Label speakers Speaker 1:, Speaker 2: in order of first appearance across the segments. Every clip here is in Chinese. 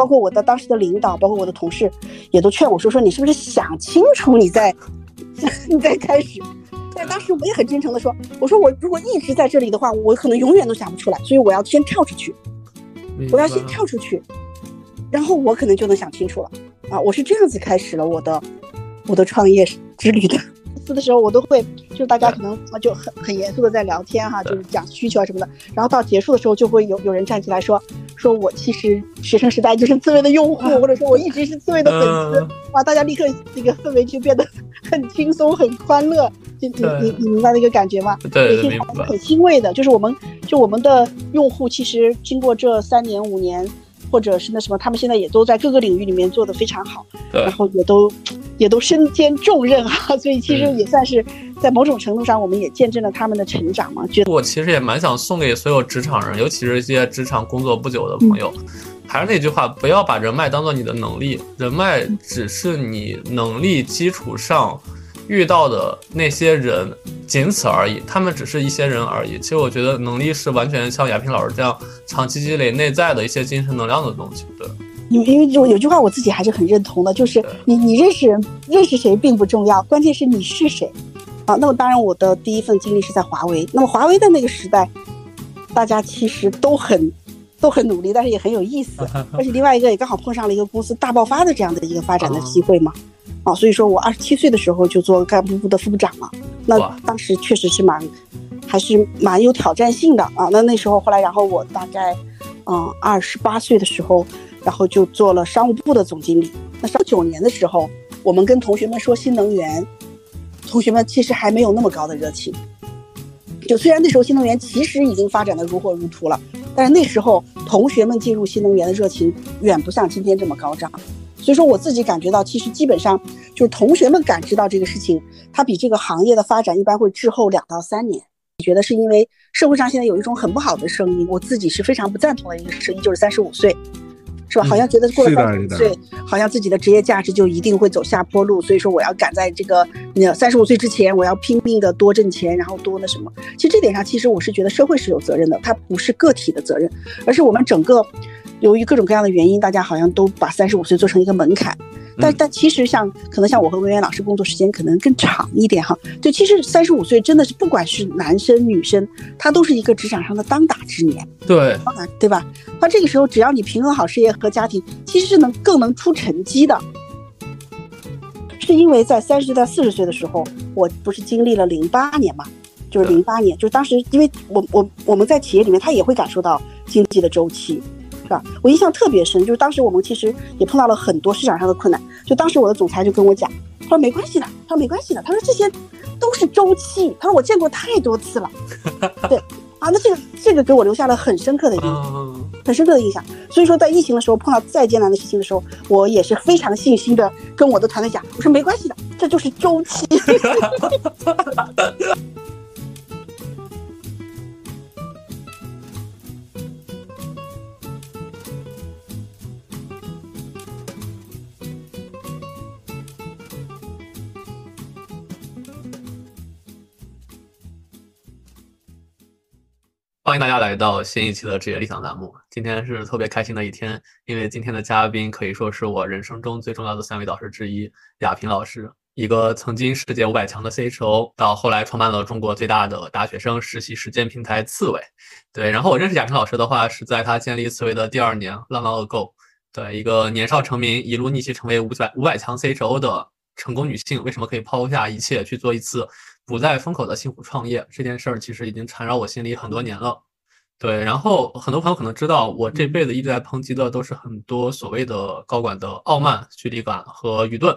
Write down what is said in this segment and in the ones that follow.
Speaker 1: 包括我的当时的领导，包括我的同事，也都劝我说：“说你是不是想清楚，你再你再开始？”但当时我也很真诚的说：“我说我如果一直在这里的话，我可能永远都想不出来，所以我要先跳出去，我要先跳出去，然后我可能就能想清楚了。”啊，我是这样子开始了我的我的创业之旅的。的时候我都会，就是大家可能就很很严肃的在聊天哈，就是讲需求啊什么的。然后到结束的时候，就会有有人站起来说，说我其实学生时代就是刺猬的用户，或者说我一直是刺猬的粉丝。哇，大家立刻这个氛围就变得很轻松、很欢乐。就你你你明白那个感觉吗？
Speaker 2: 对，
Speaker 1: 明白。很欣慰的，就是我们就我们的用户，其实经过这三年五年。或者是那什么，他们现在也都在各个领域里面做得非常好，然后也都也都身兼重任哈，所以其实也算是在某种程度上，我们也见证了他们的成长嘛。觉得
Speaker 2: 我其实也蛮想送给所有职场人，尤其是一些职场工作不久的朋友，还是那句话，不要把人脉当做你的能力，人脉只是你能力基础上。遇到的那些人仅此而已，他们只是一些人而已。其实我觉得能力是完全像亚萍老师这样长期积累内在的一些精神能量的东西。对，
Speaker 1: 因为因为有有句话我自己还是很认同的，就是你你认识人认识谁并不重要，关键是你是谁。啊，那么当然我的第一份经历是在华为，那么华为的那个时代，大家其实都很都很努力，但是也很有意思。而且另外一个也刚好碰上了一个公司大爆发的这样的一个发展的机会嘛。啊，所以说我二十七岁的时候就做干部部的副部长了，那当时确实是蛮，还是蛮有挑战性的啊。那那时候后来，然后我大概，嗯，二十八岁的时候，然后就做了商务部的总经理。那上九年的时候，我们跟同学们说新能源，同学们其实还没有那么高的热情。就虽然那时候新能源其实已经发展的如火如荼了，但是那时候同学们进入新能源的热情远不像今天这么高涨。所以说我自己感觉到，其实基本上就是同学们感知到这个事情，它比这个行业的发展一般会滞后两到三年。你觉得是因为社会上现在有一种很不好的声音，我自己是非常不赞同的一个声音，就是三十五岁，是吧？好像觉得过了三十五岁，好像自己的职业价值就一定会走下坡路。所以说我要赶在这个那三十五岁之前，我要拼命的多挣钱，然后多那什么。其实这点上，其实我是觉得社会是有责任的，它不是个体的责任，而是我们整个。由于各种各样的原因，大家好像都把三十五岁做成一个门槛，但但其实像可能像我和文渊老师工作时间可能更长一点哈，就其实三十五岁真的是不管是男生女生，他都是一个职场上的当打之年，
Speaker 2: 对，
Speaker 1: 对吧？那这个时候只要你平衡好事业和家庭，其实是能更能出成绩的。是因为在三十岁到四十岁的时候，我不是经历了零八年嘛，就是零八年，就是当时因为我我我们在企业里面，他也会感受到经济的周期。我印象特别深，就是当时我们其实也碰到了很多市场上的困难。就当时我的总裁就跟我讲，他说没关系的，他说没关系的，他说这些都是周期，他说我见过太多次了。对啊，那这个这个给我留下了很深刻的印象，很深刻的印象。所以说在疫情的时候碰到再艰难的事情的时候，我也是非常信心的跟我的团队讲，我说没关系的，这就是周期。
Speaker 2: 欢迎大家来到新一期的职业理想栏目。今天是特别开心的一天，因为今天的嘉宾可以说是我人生中最重要的三位导师之一——亚平老师，一个曾经世界五百强的 CHO，到后来创办了中国最大的大学生实习实践平台刺猬。对，然后我认识亚平老师的话，是在他建立刺猬的第二年，long long ago。对，一个年少成名，一路逆袭成为五百五百强 CHO 的成功女性，为什么可以抛下一切去做一次？不在风口的辛苦创业这件事儿，其实已经缠绕我心里很多年了。对，然后很多朋友可能知道，我这辈子一直在抨击的都是很多所谓的高管的傲慢、距离感和愚钝。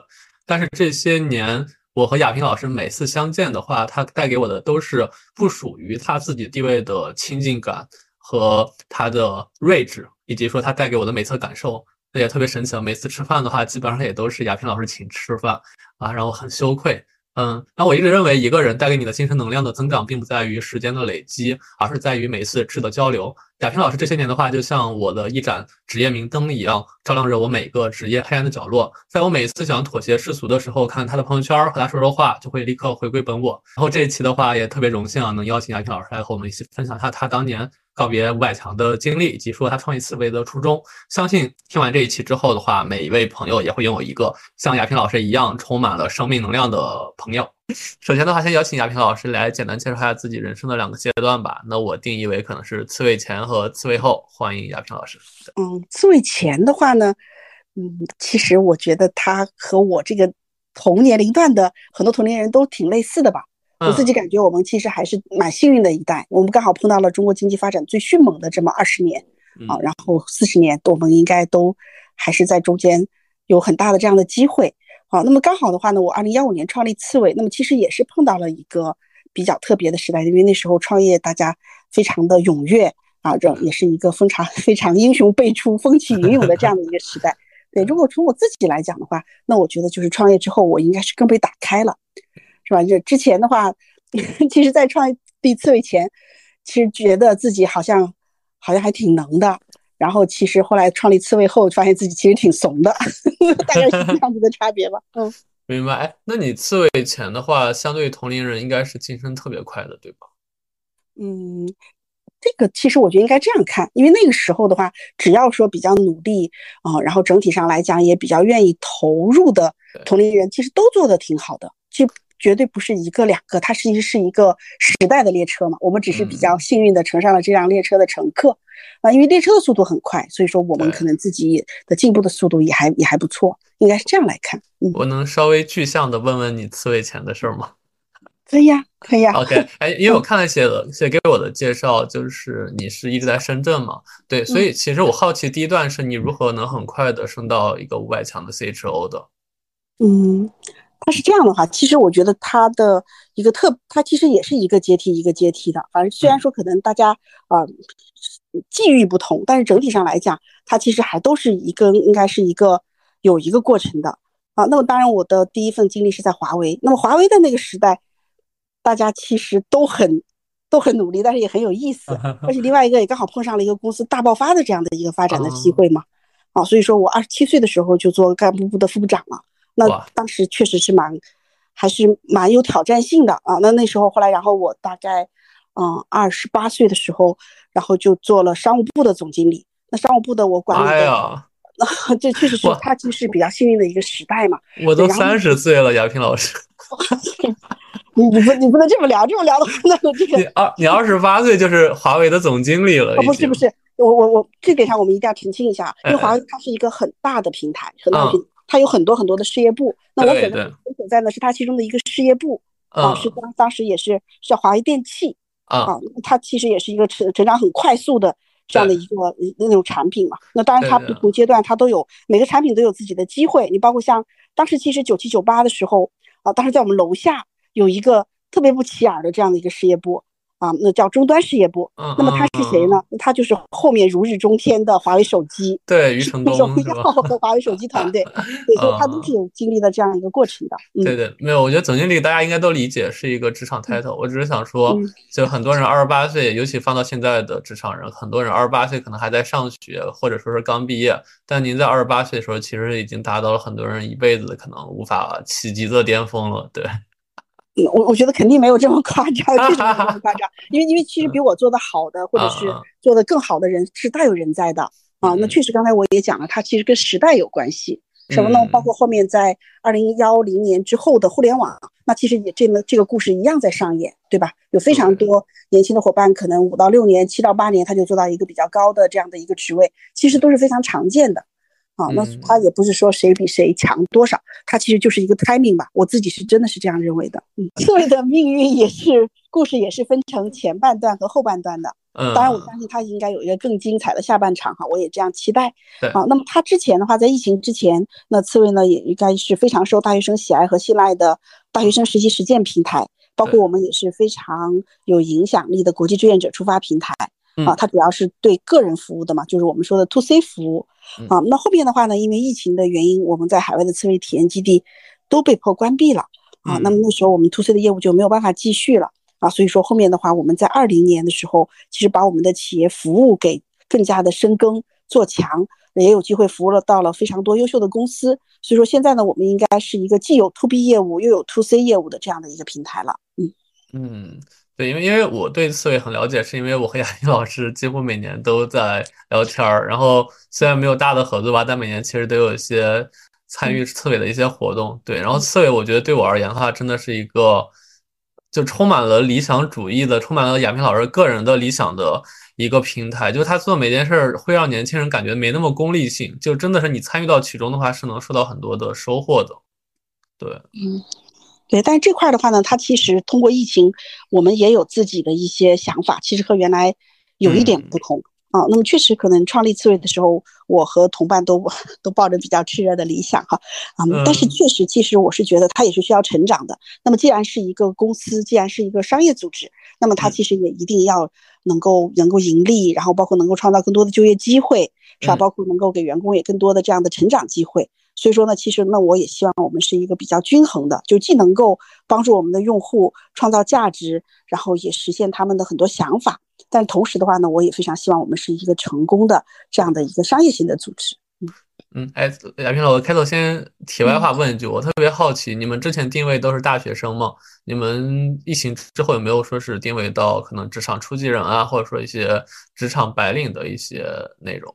Speaker 2: 但是这些年，我和亚平老师每次相见的话，他带给我的都是不属于他自己地位的亲近感和他的睿智，以及说他带给我的每次感受。那也特别神奇，每次吃饭的话，基本上也都是亚平老师请吃饭啊，让我很羞愧。嗯，那我一直认为，一个人带给你的精神能量的增长，并不在于时间的累积，而是在于每一次质的交流。亚平老师这些年的话，就像我的一盏职业明灯一样，照亮着我每个职业黑暗的角落。在我每次想妥协世俗的时候，看他的朋友圈和他说说话，就会立刻回归本我。然后这一期的话，也特别荣幸啊，能邀请亚平老师来和我们一起分享一下他当年告别五百强的经历，以及说他创立刺猬的初衷。相信听完这一期之后的话，每一位朋友也会拥有一个像亚平老师一样充满了生命能量的朋友。首先的话，先邀请亚平老师来简单介绍一下自己人生的两个阶段吧。那我定义为可能是刺猬前和刺猬后。欢迎亚平老师。
Speaker 1: 嗯，刺猬前的话呢，嗯，其实我觉得他和我这个同年龄段的很多同龄人都挺类似的吧。我自己感觉我们其实还是蛮幸运的一代，我们刚好碰到了中国经济发展最迅猛的这么二十年啊，然后四十年，我们应该都还是在中间有很大的这样的机会。好，那么刚好的话呢，我二零幺五年创立刺猬，那么其实也是碰到了一个比较特别的时代，因为那时候创业大家非常的踊跃啊，这也是一个非常 非常英雄辈出、风起云涌的这样的一个时代。对，如果从我自己来讲的话，那我觉得就是创业之后，我应该是更被打开了。是吧？就之前的话，其实，在创立刺猬前，其实觉得自己好像好像还挺能的。然后，其实后来创立刺猬后，发现自己其实挺怂的，大概是这样子的差别吧。嗯，
Speaker 2: 明白。哎，那你刺猬前的话，相对于同龄人，应该是晋升特别快的，对吧？
Speaker 1: 嗯，这个其实我觉得应该这样看，因为那个时候的话，只要说比较努力啊，然后整体上来讲也比较愿意投入的同龄人，其实都做的挺好的。其实。绝对不是一个两个，它实际是一个时代的列车嘛。我们只是比较幸运的乘上了这辆列车的乘客啊，因为列车的速度很快，所以说我们可能自己的进步的速度也还也还不错，应该是这样来看。嗯，
Speaker 2: 我能稍微具象的问问你刺猬钱的事儿吗？
Speaker 1: 可以呀，可以呀。
Speaker 2: OK，哎，因为我看了写的写给我的介绍，就是你是一直在深圳嘛，对，所以其实我好奇第一段是你如何能很快的升到一个五百强的 CHO 的？
Speaker 1: 嗯。他是这样的话，其实我觉得它的一个特，它其实也是一个阶梯一个阶梯的。反正虽然说可能大家啊际遇不同，但是整体上来讲，它其实还都是一个应该是一个有一个过程的啊。那么当然，我的第一份经历是在华为。那么华为的那个时代，大家其实都很都很努力，但是也很有意思。而且另外一个也刚好碰上了一个公司大爆发的这样的一个发展的机会嘛。啊，所以说我二十七岁的时候就做干部部的副部长了。那当时确实是蛮，还是蛮有挑战性的啊。那那时候后来，然后我大概，嗯，二十八岁的时候，然后就做了商务部的总经理。那商务部的我管理的，那 这确实是他其实是比较幸运的一个时代嘛。
Speaker 2: 我都三十岁了，亚平老师。
Speaker 1: 你你不你不能这么聊，这么聊的话，那我这个
Speaker 2: 你二你二十八岁就是华为的总经理了。
Speaker 1: 不是不是，我我我这点上我们一定要澄清一下，因为华为它是一个很大的平台，很大的平。它有很多很多的事业部，那我所在我所在呢是它其中的一个事业部啊，是当当时也是是华为电器啊，它其实也是一个成成长很快速的这样的一个那种产品嘛。那当然它不同阶段它都有每个产品都有自己的机会，你包括像当时其实九七九八的时候啊，当时在我们楼下有一个特别不起眼的这样的一个事业部。啊，那叫终端事业部。那么他是谁呢？他就是后面如日中天的华为手机。
Speaker 2: 对，余承东
Speaker 1: 和华为手机团队，所以他都是有经历了这样一个过程的。
Speaker 2: 对对，没有，我觉得总经理大家应该都理解是一个职场 title。我只是想说，就很多人二十八岁，尤其放到现在的职场人，很多人二十八岁可能还在上学，或者说是刚毕业。但您在二十八岁的时候，其实已经达到了很多人一辈子可能无法企及的巅峰了。对。
Speaker 1: 我我觉得肯定没有这么夸张，确实没有这么夸张，因为因为其实比我做的好的，或者是做的更好的人是大有人在的啊。那确实刚才我也讲了，它其实跟时代有关系。什么呢？包括后面在二零幺零年之后的互联网，那其实也这个这个故事一样在上演，对吧？有非常多年轻的伙伴，可能五到六年、七到八年，他就做到一个比较高的这样的一个职位，其实都是非常常见的。啊，那他也不是说谁比谁强多少，他其实就是一个 timing 吧。我自己是真的是这样认为的。嗯，刺猬的命运也是故事，也是分成前半段和后半段的。嗯，当然我相信他应该有一个更精彩的下半场哈，我也这样期待。
Speaker 2: 对，
Speaker 1: 好，那么他之前的话，在疫情之前，那刺猬呢也应该是非常受大学生喜爱和信赖的大学生实习实践平台，包括我们也是非常有影响力的国际志愿者出发平台。啊，它主要是对个人服务的嘛，就是我们说的 to C 服务。啊，那后面的话呢，因为疫情的原因，我们在海外的刺猬体验基地都被迫关闭了。啊，那么那时候我们 to C 的业务就没有办法继续了。啊，所以说后面的话，我们在二零年的时候，其实把我们的企业服务给更加的深耕做强，也有机会服务了到了非常多优秀的公司。所以说现在呢，我们应该是一个既有 to B 业务又有 to C 业务的这样的一个平台了。嗯
Speaker 2: 嗯。对，因为因为我对刺猬很了解，是因为我和亚萍老师几乎每年都在聊天儿。然后虽然没有大的合作吧，但每年其实都有一些参与刺猬的一些活动。对，然后刺猬我觉得对我而言的话，真的是一个就充满了理想主义的，充满了亚萍老师个人的理想的一个平台。就是他做每件事儿会让年轻人感觉没那么功利性，就真的是你参与到其中的话，是能受到很多的收获的。对，
Speaker 1: 嗯。对，但是这块的话呢，它其实通过疫情，我们也有自己的一些想法，其实和原来有一点不同啊。那么确实可能创立刺猬的时候，我和同伴都 都抱着比较炽热的理想哈啊。但是确实，其实我是觉得它也是需要成长的。那么既然是一个公司，既然是一个商业组织，那么它其实也一定要能够能够盈利，然后包括能够创造更多的就业机会，是吧？包括能够给员工也更多的这样的成长机会。所以说呢，其实那我也希望我们是一个比较均衡的，就既能够帮助我们的用户创造价值，然后也实现他们的很多想法。但同时的话呢，我也非常希望我们是一个成功的这样的一个商业性的组织。
Speaker 2: 嗯嗯，哎，亚平老师，开头先题外话问一句，我特别好奇，你们之前定位都是大学生吗？你们疫情之后有没有说是定位到可能职场初级人啊，或者说一些职场白领的一些内容？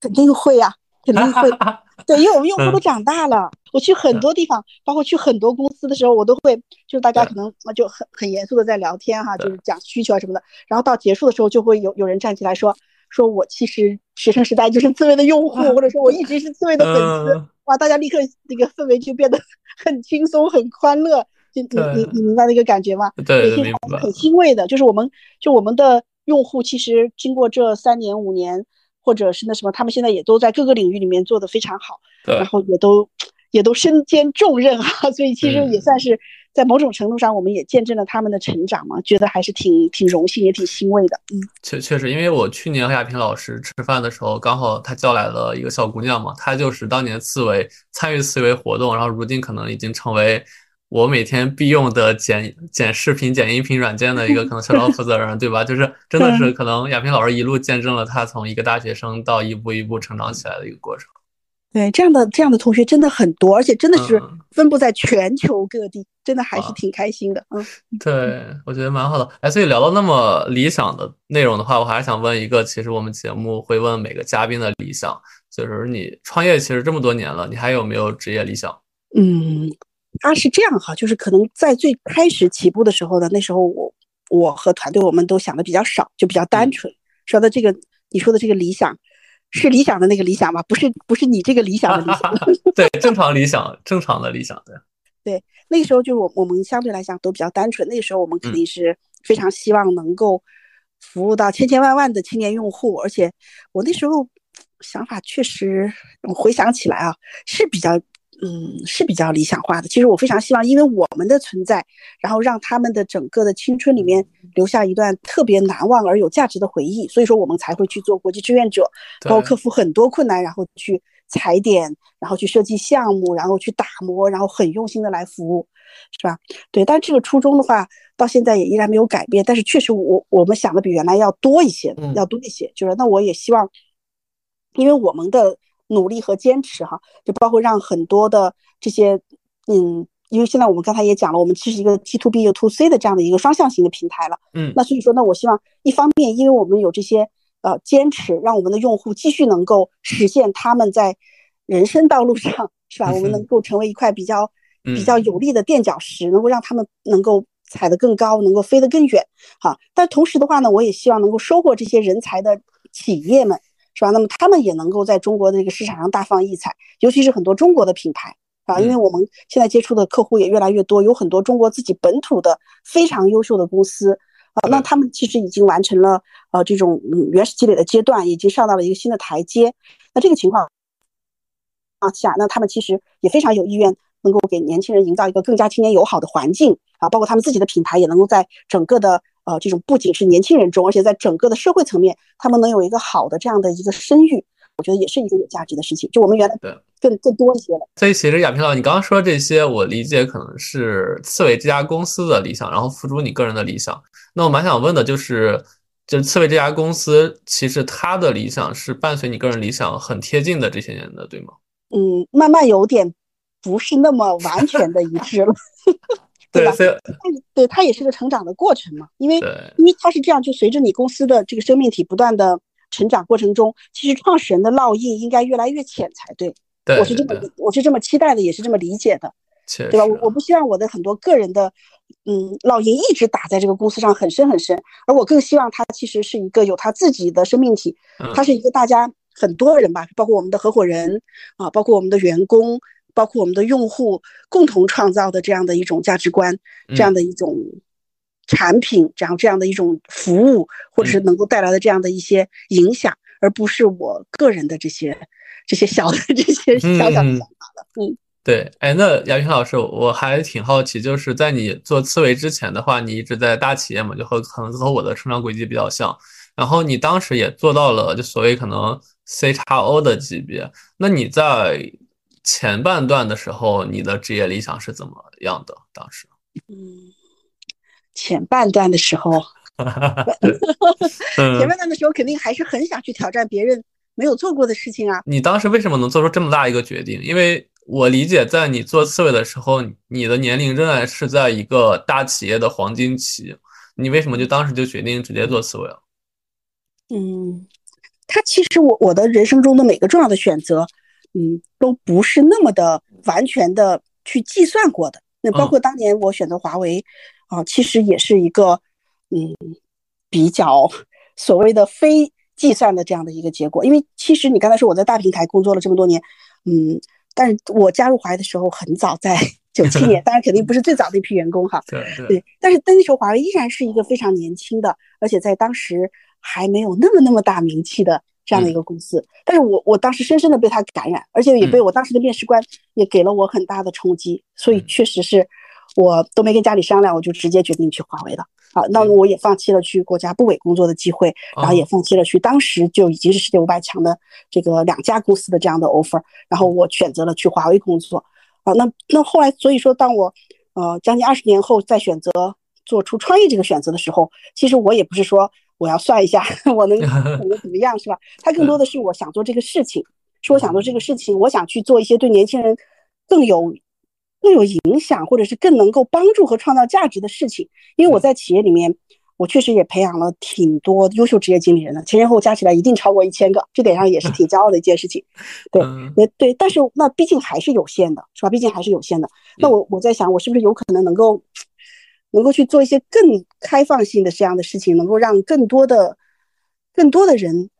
Speaker 1: 肯定会呀。肯定会，对，因为我们用户都长大了。我去很多地方，包括去很多公司的时候，我都会，就是大家可能就很很严肃的在聊天哈，就是讲需求啊什么的。然后到结束的时候，就会有有人站起来说，说我其实学生时代就是刺猬的用户，或者说我一直是刺猬的粉丝。哇，大家立刻那个氛围就变得很轻松、很欢乐。就你你你明白那个感觉吗？
Speaker 2: 对，
Speaker 1: 明白。很欣慰的，就是我们就我们的用户，其实经过这三年五年。或者是那什么，他们现在也都在各个领域里面做得非常好，然后也都也都身兼重任哈，所以其实也算是在某种程度上，我们也见证了他们的成长嘛，觉得还是挺挺荣幸，也挺欣慰的。嗯，
Speaker 2: 确确实，因为我去年和亚萍老师吃饭的时候，刚好他叫来了一个小姑娘嘛，她就是当年刺猬参与刺猬活动，然后如今可能已经成为。我每天必用的剪剪视频、剪音频软件的一个 可能小招负责人，对吧？就是真的是可能亚平老师一路见证了他从一个大学生到一步一步成长起来的一个过程。
Speaker 1: 对，这样的这样的同学真的很多，而且真的是分布在全球各地，真的还是挺开心的。嗯，
Speaker 2: 对，我觉得蛮好的。哎，所以聊到那么理想的内容的话，我还是想问一个，其实我们节目会问每个嘉宾的理想，就是你创业其实这么多年了，你还有没有职业理想？
Speaker 1: 嗯。他是这样哈，就是可能在最开始起步的时候呢，那时候我我和团队我们都想的比较少，就比较单纯。说的这个你说的这个理想，是理想的那个理想吗？不是，不是你这个理想的理想。
Speaker 2: 对，正常理想，正常的理想对。
Speaker 1: 对，那个时候就是我我们相对来讲都比较单纯。那个时候我们肯定是非常希望能够服务到千千万万的青年用户，而且我那时候想法确实，我回想起来啊是比较。嗯，是比较理想化的。其实我非常希望，因为我们的存在，然后让他们的整个的青春里面留下一段特别难忘而有价值的回忆。所以说，我们才会去做国际志愿者，包括克服很多困难，然后去踩点，然后去设计项目，然后去打磨，然后很用心的来服务，是吧？对。但这个初衷的话，到现在也依然没有改变。但是确实，我我们想的比原来要多一些，要多一些。就是那我也希望，因为我们的。努力和坚持，哈，就包括让很多的这些，嗯，因为现在我们刚才也讲了，我们其实一个 T to B 又 To C 的这样的一个双向型的平台了，
Speaker 2: 嗯，
Speaker 1: 那所以说呢，我希望一方面，因为我们有这些呃坚持，让我们的用户继续能够实现他们在人生道路上，是吧？我们能够成为一块比较比较有力的垫脚石，能够让他们能够踩得更高，能够飞得更远，哈。但同时的话呢，我也希望能够收获这些人才的企业们。是吧？那么他们也能够在中国的这个市场上大放异彩，尤其是很多中国的品牌啊，因为我们现在接触的客户也越来越多，有很多中国自己本土的非常优秀的公司啊，那他们其实已经完成了呃这种原始积累的阶段，已经上到了一个新的台阶。那这个情况啊下，那他们其实也非常有意愿能够给年轻人营造一个更加青年友好的环境啊，包括他们自己的品牌也能够在整个的。呃，这种不仅是年轻人中，而且在整个的社会层面，他们能有一个好的这样的一个声誉，我觉得也是一个有价值的事情。就我们原来
Speaker 2: 对
Speaker 1: 更更多一些了。
Speaker 2: 所以其实亚平老，你刚刚说这些，我理解可能是刺猬这家公司的理想，然后付诸你个人的理想。那我蛮想问的就是，就是刺猬这家公司，其实它的理想是伴随你个人理想很贴近的这些年的，对吗？
Speaker 1: 嗯，慢慢有点不是那么完全的一致了。对吧？对，它也是个成长的过程嘛。因为因为它是这样，就随着你公司的这个生命体不断的成长过程中，其实创始人的烙印应该越来越浅才对。
Speaker 2: 对，
Speaker 1: 我是这么我是这么期待的，也是这么理解的，对吧？我我不希望我的很多个人的嗯烙印一直打在这个公司上很深很深，而我更希望它其实是一个有它自己的生命体，它是一个大家很多人吧，包括我们的合伙人啊，包括我们的员工。包括我们的用户共同创造的这样的一种价值观，这样的一种产品，然后这样的一种服务，或者是能够带来的这样的一些影响，而不是我个人的这些这些小的这些小小的想法了。嗯，
Speaker 2: 对。哎，那亚云老师，我还挺好奇，就是在你做刺猬之前的话，你一直在大企业嘛，就和可能和我的成长轨迹比较像。然后你当时也做到了，就所谓可能 C 叉 O 的级别。那你在前半段的时候，你的职业理想是怎么样的？当时，
Speaker 1: 嗯，前半段的时候，前半段的时候肯定还是很想去挑战别人没有做过的事情啊。
Speaker 2: 你当时为什么能做出这么大一个决定？因为我理解，在你做刺猬的时候，你的年龄仍然是在一个大企业的黄金期，你为什么就当时就决定直接做刺猬了？
Speaker 1: 嗯，他其实我我的人生中的每个重要的选择。嗯，都不是那么的完全的去计算过的。那包括当年我选择华为，啊，其实也是一个嗯比较所谓的非计算的这样的一个结果。因为其实你刚才说我在大平台工作了这么多年，嗯，但是我加入华为的时候很早，在 九七年，当然肯定不是最早的一批员工哈。
Speaker 2: 对对。
Speaker 1: 但是但那时候华为依然是一个非常年轻的，而且在当时还没有那么那么大名气的。这样的一个公司，但是我我当时深深的被他感染，而且也被我当时的面试官也给了我很大的冲击，所以确实是我都没跟家里商量，我就直接决定去华为了。啊，那我也放弃了去国家部委工作的机会，然后也放弃了去当时就已经是世界五百强的这个两家公司的这样的 offer，然后我选择了去华为工作。啊，那那后来，所以说当我呃将近二十年后再选择做出创业这个选择的时候，其实我也不是说。我要算一下，我能 我能怎么样，是吧？他更多的是我想做这个事情，是我想做这个事情，我想去做一些对年轻人更有更有影响，或者是更能够帮助和创造价值的事情。因为我在企业里面，我确实也培养了挺多优秀职业经理人的，前前后后加起来一定超过一千个，这点上也是挺骄傲的一件事情。对，那对，但是那毕竟还是有限的，是吧？毕竟还是有限的。那我我在想，我是不是有可能能够。能够去做一些更开放性的这样的事情，能够让更多的、更多的人，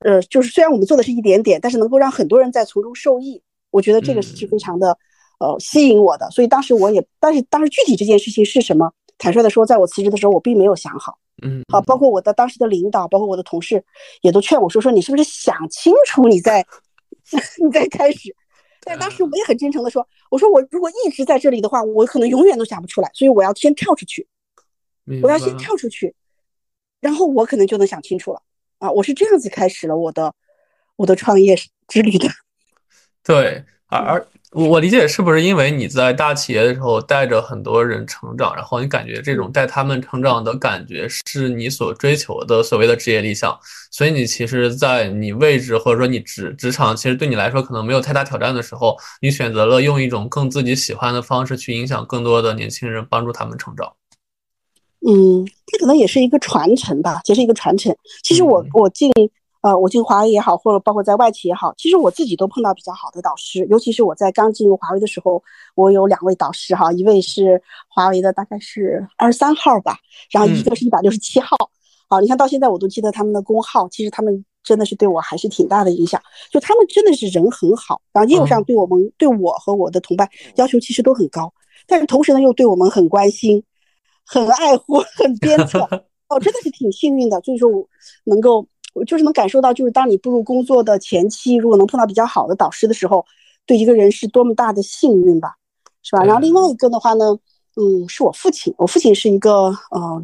Speaker 1: 呃，就是虽然我们做的是一点点，但是能够让很多人在从中受益。我觉得这个是非常的，呃，吸引我的。所以当时我也，但是当时具体这件事情是什么，坦率的说，在我辞职的时候，我并没有想好。
Speaker 2: 嗯，
Speaker 1: 好，包括我的当时的领导，包括我的同事，也都劝我说：“说你是不是想清楚，你再，你再开始。”但当时我也很真诚的说：“我说我如果一直在这里的话，我可能永远都想不出来，所以我要先跳出去，我要先跳出去，然后我可能就能想清楚了啊！我是这样子开始了我的我的创业之旅的。
Speaker 2: 对，而而。我理解是不是因为你在大企业的时候带着很多人成长，然后你感觉这种带他们成长的感觉是你所追求的所谓的职业理想，所以你其实，在你位置或者说你职职场，其实对你来说可能没有太大挑战的时候，你选择了用一种更自己喜欢的方式去影响更多的年轻人，帮助他们成长。
Speaker 1: 嗯，这可能也是一个传承吧，其实一个传承。其实我我进。呃，我进华为也好，或者包括在外企也好，其实我自己都碰到比较好的导师。尤其是我在刚进入华为的时候，我有两位导师哈，一位是华为的大概是二十三号吧，然后一个是一百六十七号。好，你看到现在我都记得他们的工号，其实他们真的是对我还是挺大的影响。就他们真的是人很好，然后业务上对我们、对我和我的同伴要求其实都很高，但是同时呢又对我们很关心、很爱护、很 鞭策。哦，真的是挺幸运的，所以说我能够。就是能感受到，就是当你步入工作的前期，如果能碰到比较好的导师的时候，对一个人是多么大的幸运吧，是吧？然后另外一个的话呢，嗯，是我父亲，我父亲是一个呃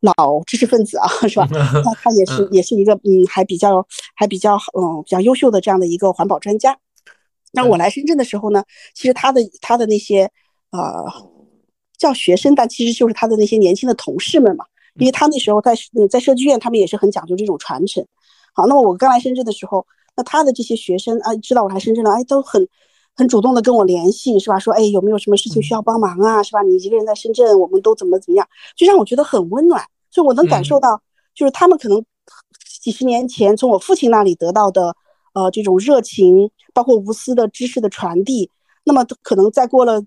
Speaker 1: 老知识分子啊，是吧？他他也是也是一个嗯还比较还比较嗯比较优秀的这样的一个环保专家。那我来深圳的时候呢，其实他的他的那些呃叫学生，但其实就是他的那些年轻的同事们嘛。因为他那时候在在设计院，他们也是很讲究这种传承。好，那么我刚来深圳的时候，那他的这些学生啊，知道我来深圳了，哎，都很很主动的跟我联系，是吧？说哎有没有什么事情需要帮忙啊，是吧？你一个人在深圳，我们都怎么怎么样，就让我觉得很温暖。所以我能感受到，就是他们可能几十年前从我父亲那里得到的，呃，这种热情，包括无私的知识的传递。那么可能再过了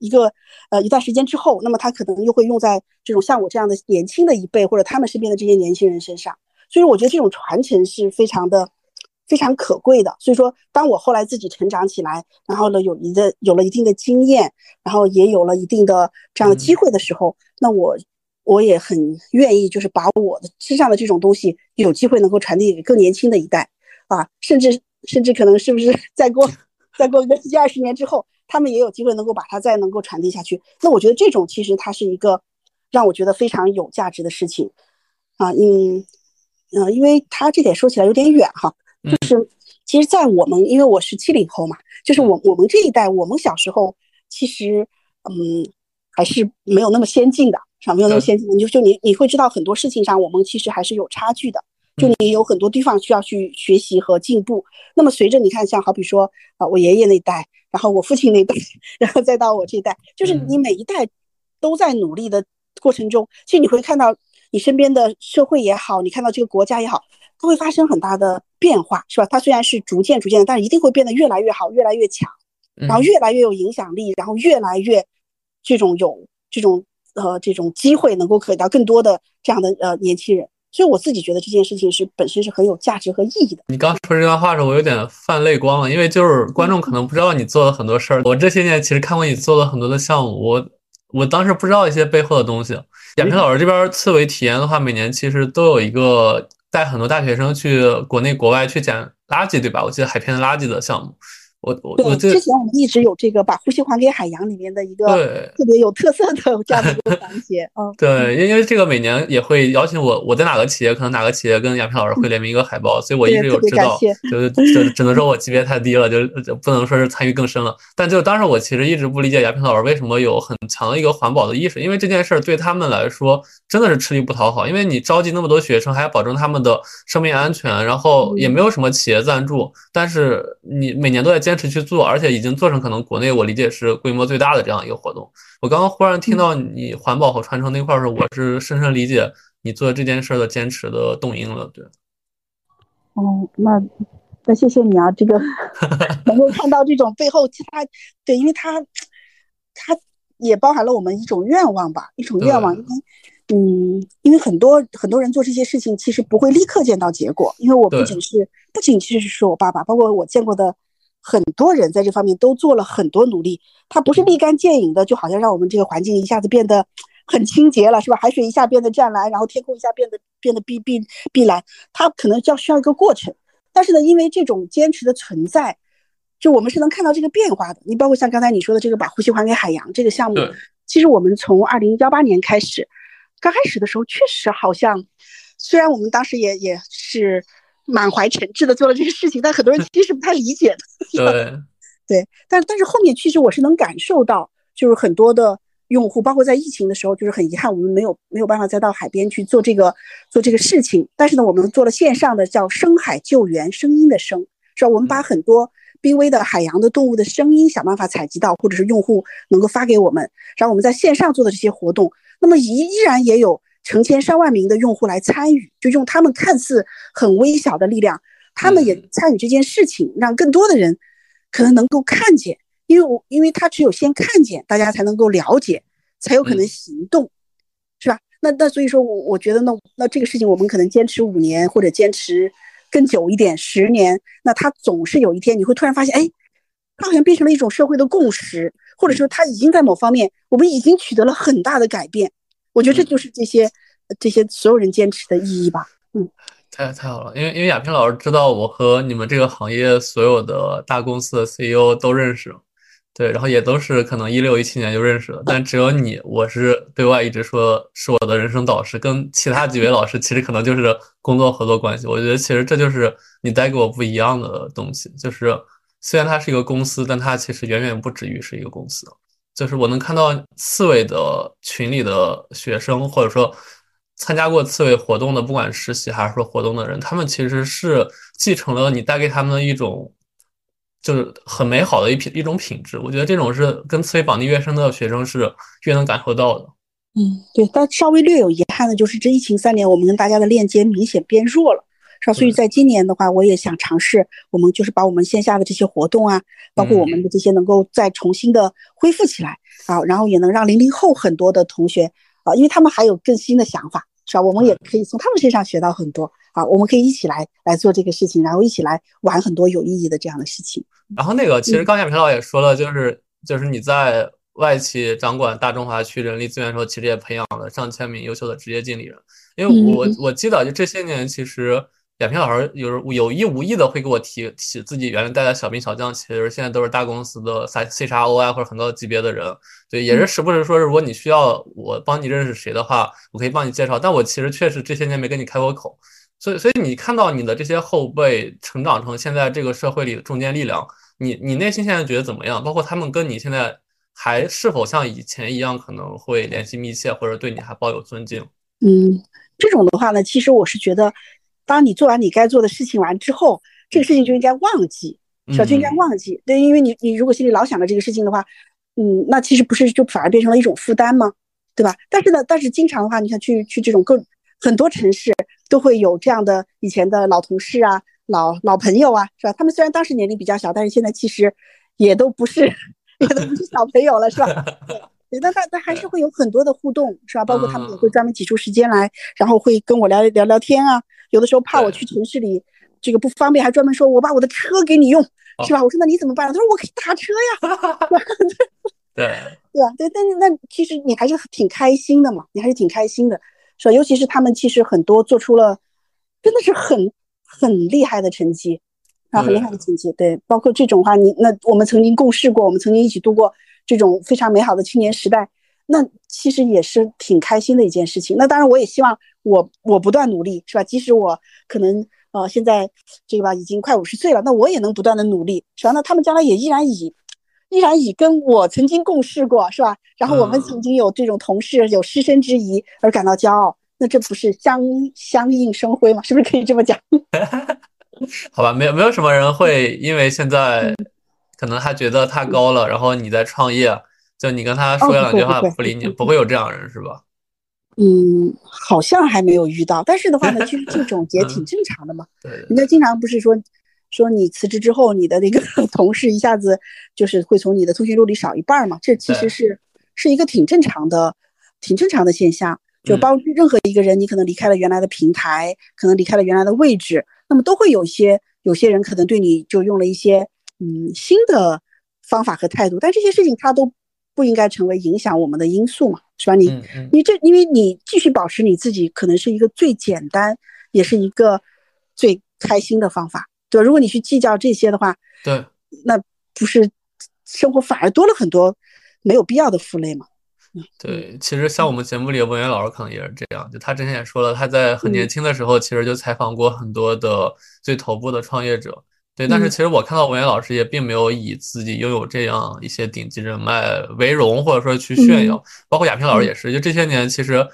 Speaker 1: 一个呃一段时间之后，那么他可能又会用在这种像我这样的年轻的一辈或者他们身边的这些年轻人身上。所以我觉得这种传承是非常的非常可贵的。所以说，当我后来自己成长起来，然后呢有一个有了一定的经验，然后也有了一定的这样的机会的时候，那我我也很愿意就是把我的身上的这种东西有机会能够传递给更年轻的一代啊，甚至甚至可能是不是再过。再过个十几二十年之后，他们也有机会能够把它再能够传递下去。那我觉得这种其实它是一个让我觉得非常有价值的事情啊，嗯嗯，因为他这点说起来有点远哈，就是其实，在我们因为我是七零后嘛，就是我我们这一代，我们小时候其实嗯还是没有那么先进的，是吧？没有那么先进，你就就你你会知道很多事情上，我们其实还是有差距的。就你有很多地方需要去学习和进步。那么随着你看，像好比说啊，我爷爷那代，然后我父亲那代，然后再到我这一代，就是你每一代都在努力的过程中，其实你会看到你身边的社会也好，你看到这个国家也好，它会发生很大的变化，是吧？它虽然是逐渐逐渐的，但是一定会变得越来越好，越来越强，然后越来越有影响力，然后越来越这种有这种呃这种机会，能够给到更多的这样的呃年轻人。所以我自己觉得这件事情是本身是很有价值和意义的。
Speaker 2: 你刚说这段话的时候，我有点泛泪光了，因为就是观众可能不知道你做了很多事儿。我这些年其实看过你做了很多的项目，我我当时不知道一些背后的东西。点评老师这边刺猬体验的话，每年其实都有一个带很多大学生去国内国外去捡垃圾，对吧？我记得海边垃圾的项目。我我我
Speaker 1: 之前我们一直有这个把呼吸还给海洋里面的一个特别有特色的这样的一个环节，嗯，
Speaker 2: 对，因因为这个每年也会邀请我，我在哪个企业，可能哪个企业跟亚平老师会联名一个海报，所以我一直有知道，就就只能说我级别太低了，就不能说是参与更深了。但就当时我其实一直不理解亚平老师为什么有很强的一个环保的意识，因为这件事儿对他们来说真的是吃力不讨好，因为你召集那么多学生，还要保证他们的生命安全，然后也没有什么企业赞助，但是你每年都在坚持去做，而且。已经做成可能国内我理解是规模最大的这样一个活动。我刚刚忽然听到你环保和传承那块儿时候，我是深深理解你做这件事的坚持的动因了。对，
Speaker 1: 哦，那那谢谢你啊，这个 能够看到这种背后，其他对，因为它它也包含了我们一种愿望吧，一种愿望，因为嗯，因为很多很多人做这些事情，其实不会立刻见到结果。因为我不仅是不仅其实是我爸爸，包括我见过的。很多人在这方面都做了很多努力，它不是立竿见影的，就好像让我们这个环境一下子变得很清洁了，是吧？海水一下变得湛蓝，然后天空一下变得变得碧碧碧蓝，它可能要需要一个过程。但是呢，因为这种坚持的存在，就我们是能看到这个变化的。你包括像刚才你说的这个把呼吸还给海洋这个项目，其实我们从二零幺八年开始，刚开始的时候确实好像，虽然我们当时也也是。满怀诚挚的做了这个事情，但很多人其实不太理解的。
Speaker 2: 对，
Speaker 1: 对，但但是后面其实我是能感受到，就是很多的用户，包括在疫情的时候，就是很遗憾我们没有没有办法再到海边去做这个做这个事情。但是呢，我们做了线上的叫“深海救援”，声音的声，是吧？我们把很多濒危的海洋的动物的声音想办法采集到，或者是用户能够发给我们，然后我们在线上做的这些活动，那么依依然也有。成千上万名的用户来参与，就用他们看似很微小的力量，他们也参与这件事情，让更多的人可能能够看见，因为我因为他只有先看见，大家才能够了解，才有可能行动，是吧？那那所以说我我觉得那那这个事情我们可能坚持五年或者坚持更久一点十年，那他总是有一天你会突然发现，哎，它好像变成了一种社会的共识，或者说他已经在某方面我们已经取得了很大的改变。我觉得这就是这些这些所有人坚持的意义吧。嗯，
Speaker 2: 太太好了，因为因为亚平老师知道我和你们这个行业所有的大公司的 CEO 都认识，对，然后也都是可能一六一七年就认识了，但只有你，我是对外一直说是我的人生导师，跟其他几位老师其实可能就是工作合作关系。我觉得其实这就是你带给我不一样的东西，就是虽然它是一个公司，但它其实远远不止于是一个公司。就是我能看到刺猬的群里的学生，或者说参加过刺猬活动的，不管实习还是说活动的人，他们其实是继承了你带给他们的一种就是很美好的一品一种品质。我觉得这种是跟刺猬绑定越深的学生是越能感受到的。
Speaker 1: 嗯，对，但稍微略有遗憾的就是这疫情三年，我们跟大家的链接明显变弱了，所以在今年的话，我也想尝试，我们就是把我们线下的这些活动啊，包括我们的这些能够再重新的恢复起来啊，然后也能让零零后很多的同学啊，因为他们还有更新的想法，是吧？我们也可以从他们身上学到很多啊，我们可以一起来来做这个事情，然后一起来玩很多有意义的这样的事情。
Speaker 2: 然后那个，其实刚才平老也说了，就是就是你在。外企掌管大中华区人力资源的时候，其实也培养了上千名优秀的职业经理人。因为我我记得，就这些年，其实亚平老师有有意无意的会给我提起自己原来带的小兵小将，其实现在都是大公司的 C C 叉 O I 或者很高级别的人。对，也是时不时说，如果你需要我帮你认识谁的话，我可以帮你介绍。但我其实确实这些年没跟你开过口，所以所以你看到你的这些后辈成长成现在这个社会里的中坚力量，你你内心现在觉得怎么样？包括他们跟你现在。还是否像以前一样可能会联系密切，或者对你还抱有尊敬？
Speaker 1: 嗯，这种的话呢，其实我是觉得，当你做完你该做的事情完之后，这个事情就应该忘记，是吧？就应该忘记。对，因为你你如果心里老想着这个事情的话，嗯，那其实不是就反而变成了一种负担吗？对吧？但是呢，但是经常的话，你看去去这种各很多城市都会有这样的以前的老同事啊、老老朋友啊，是吧？他们虽然当时年龄比较小，但是现在其实也都不是。也都不是小朋友了，是吧？对，但但但还是会有很多的互动，是吧？包括他们也会专门挤出时间来，然后会跟我聊聊聊天啊。有的时候怕我去城市里这个不方便，还专门说我把我的车给你用，是吧？我说那你怎么办？他说我可以打车呀。
Speaker 2: 对
Speaker 1: 对吧？对，但是那其实你还是挺开心的嘛，你还是挺开心的，是吧？尤其是他们其实很多做出了真的是很很厉害的成绩。啊，很厉害的成绩，对，包括这种话，你那我们曾经共事过，我们曾经一起度过这种非常美好的青年时代，那其实也是挺开心的一件事情。那当然，我也希望我我不断努力，是吧？即使我可能呃现在这个吧已经快五十岁了，那我也能不断的努力，是吧？那他们将来也依然以依然以跟我曾经共事过，是吧？然后我们曾经有这种同事有师生之谊而感到骄傲，那这不是相相映生辉吗？是不是可以这么讲？
Speaker 2: 好吧，没有没有什么人会因为现在可能他觉得太高了，然后你在创业，就你跟他说两句话不理你，不会有这样人是吧？
Speaker 1: 嗯，好像还没有遇到，但是的话呢，其实这 种也挺正常的嘛。
Speaker 2: 对，
Speaker 1: 人家经常不是说说你辞职之后，你的那个 同事一下子就是会从你的通讯录里少一半嘛？这其实是是一个挺正常的、挺正常的现象。就包任何一个人，你可能离开了原来的平台，可能离开了原来的位置。那么都会有些有些人可能对你就用了一些嗯新的方法和态度，但这些事情他都不应该成为影响我们的因素嘛，是吧？你你这因为你继续保持你自己，可能是一个最简单，也是一个最开心的方法，对吧？如果你去计较这些的话，
Speaker 2: 对，
Speaker 1: 那不是生活反而多了很多没有必要的负累吗？
Speaker 2: 对，其实像我们节目里文渊老师可能也是这样，就他之前也说了，他在很年轻的时候其实就采访过很多的最头部的创业者。对，但是其实我看到文渊老师也并没有以自己拥有这样一些顶级人脉为荣，或者说去炫耀。包括亚平老师也是，就这些年其实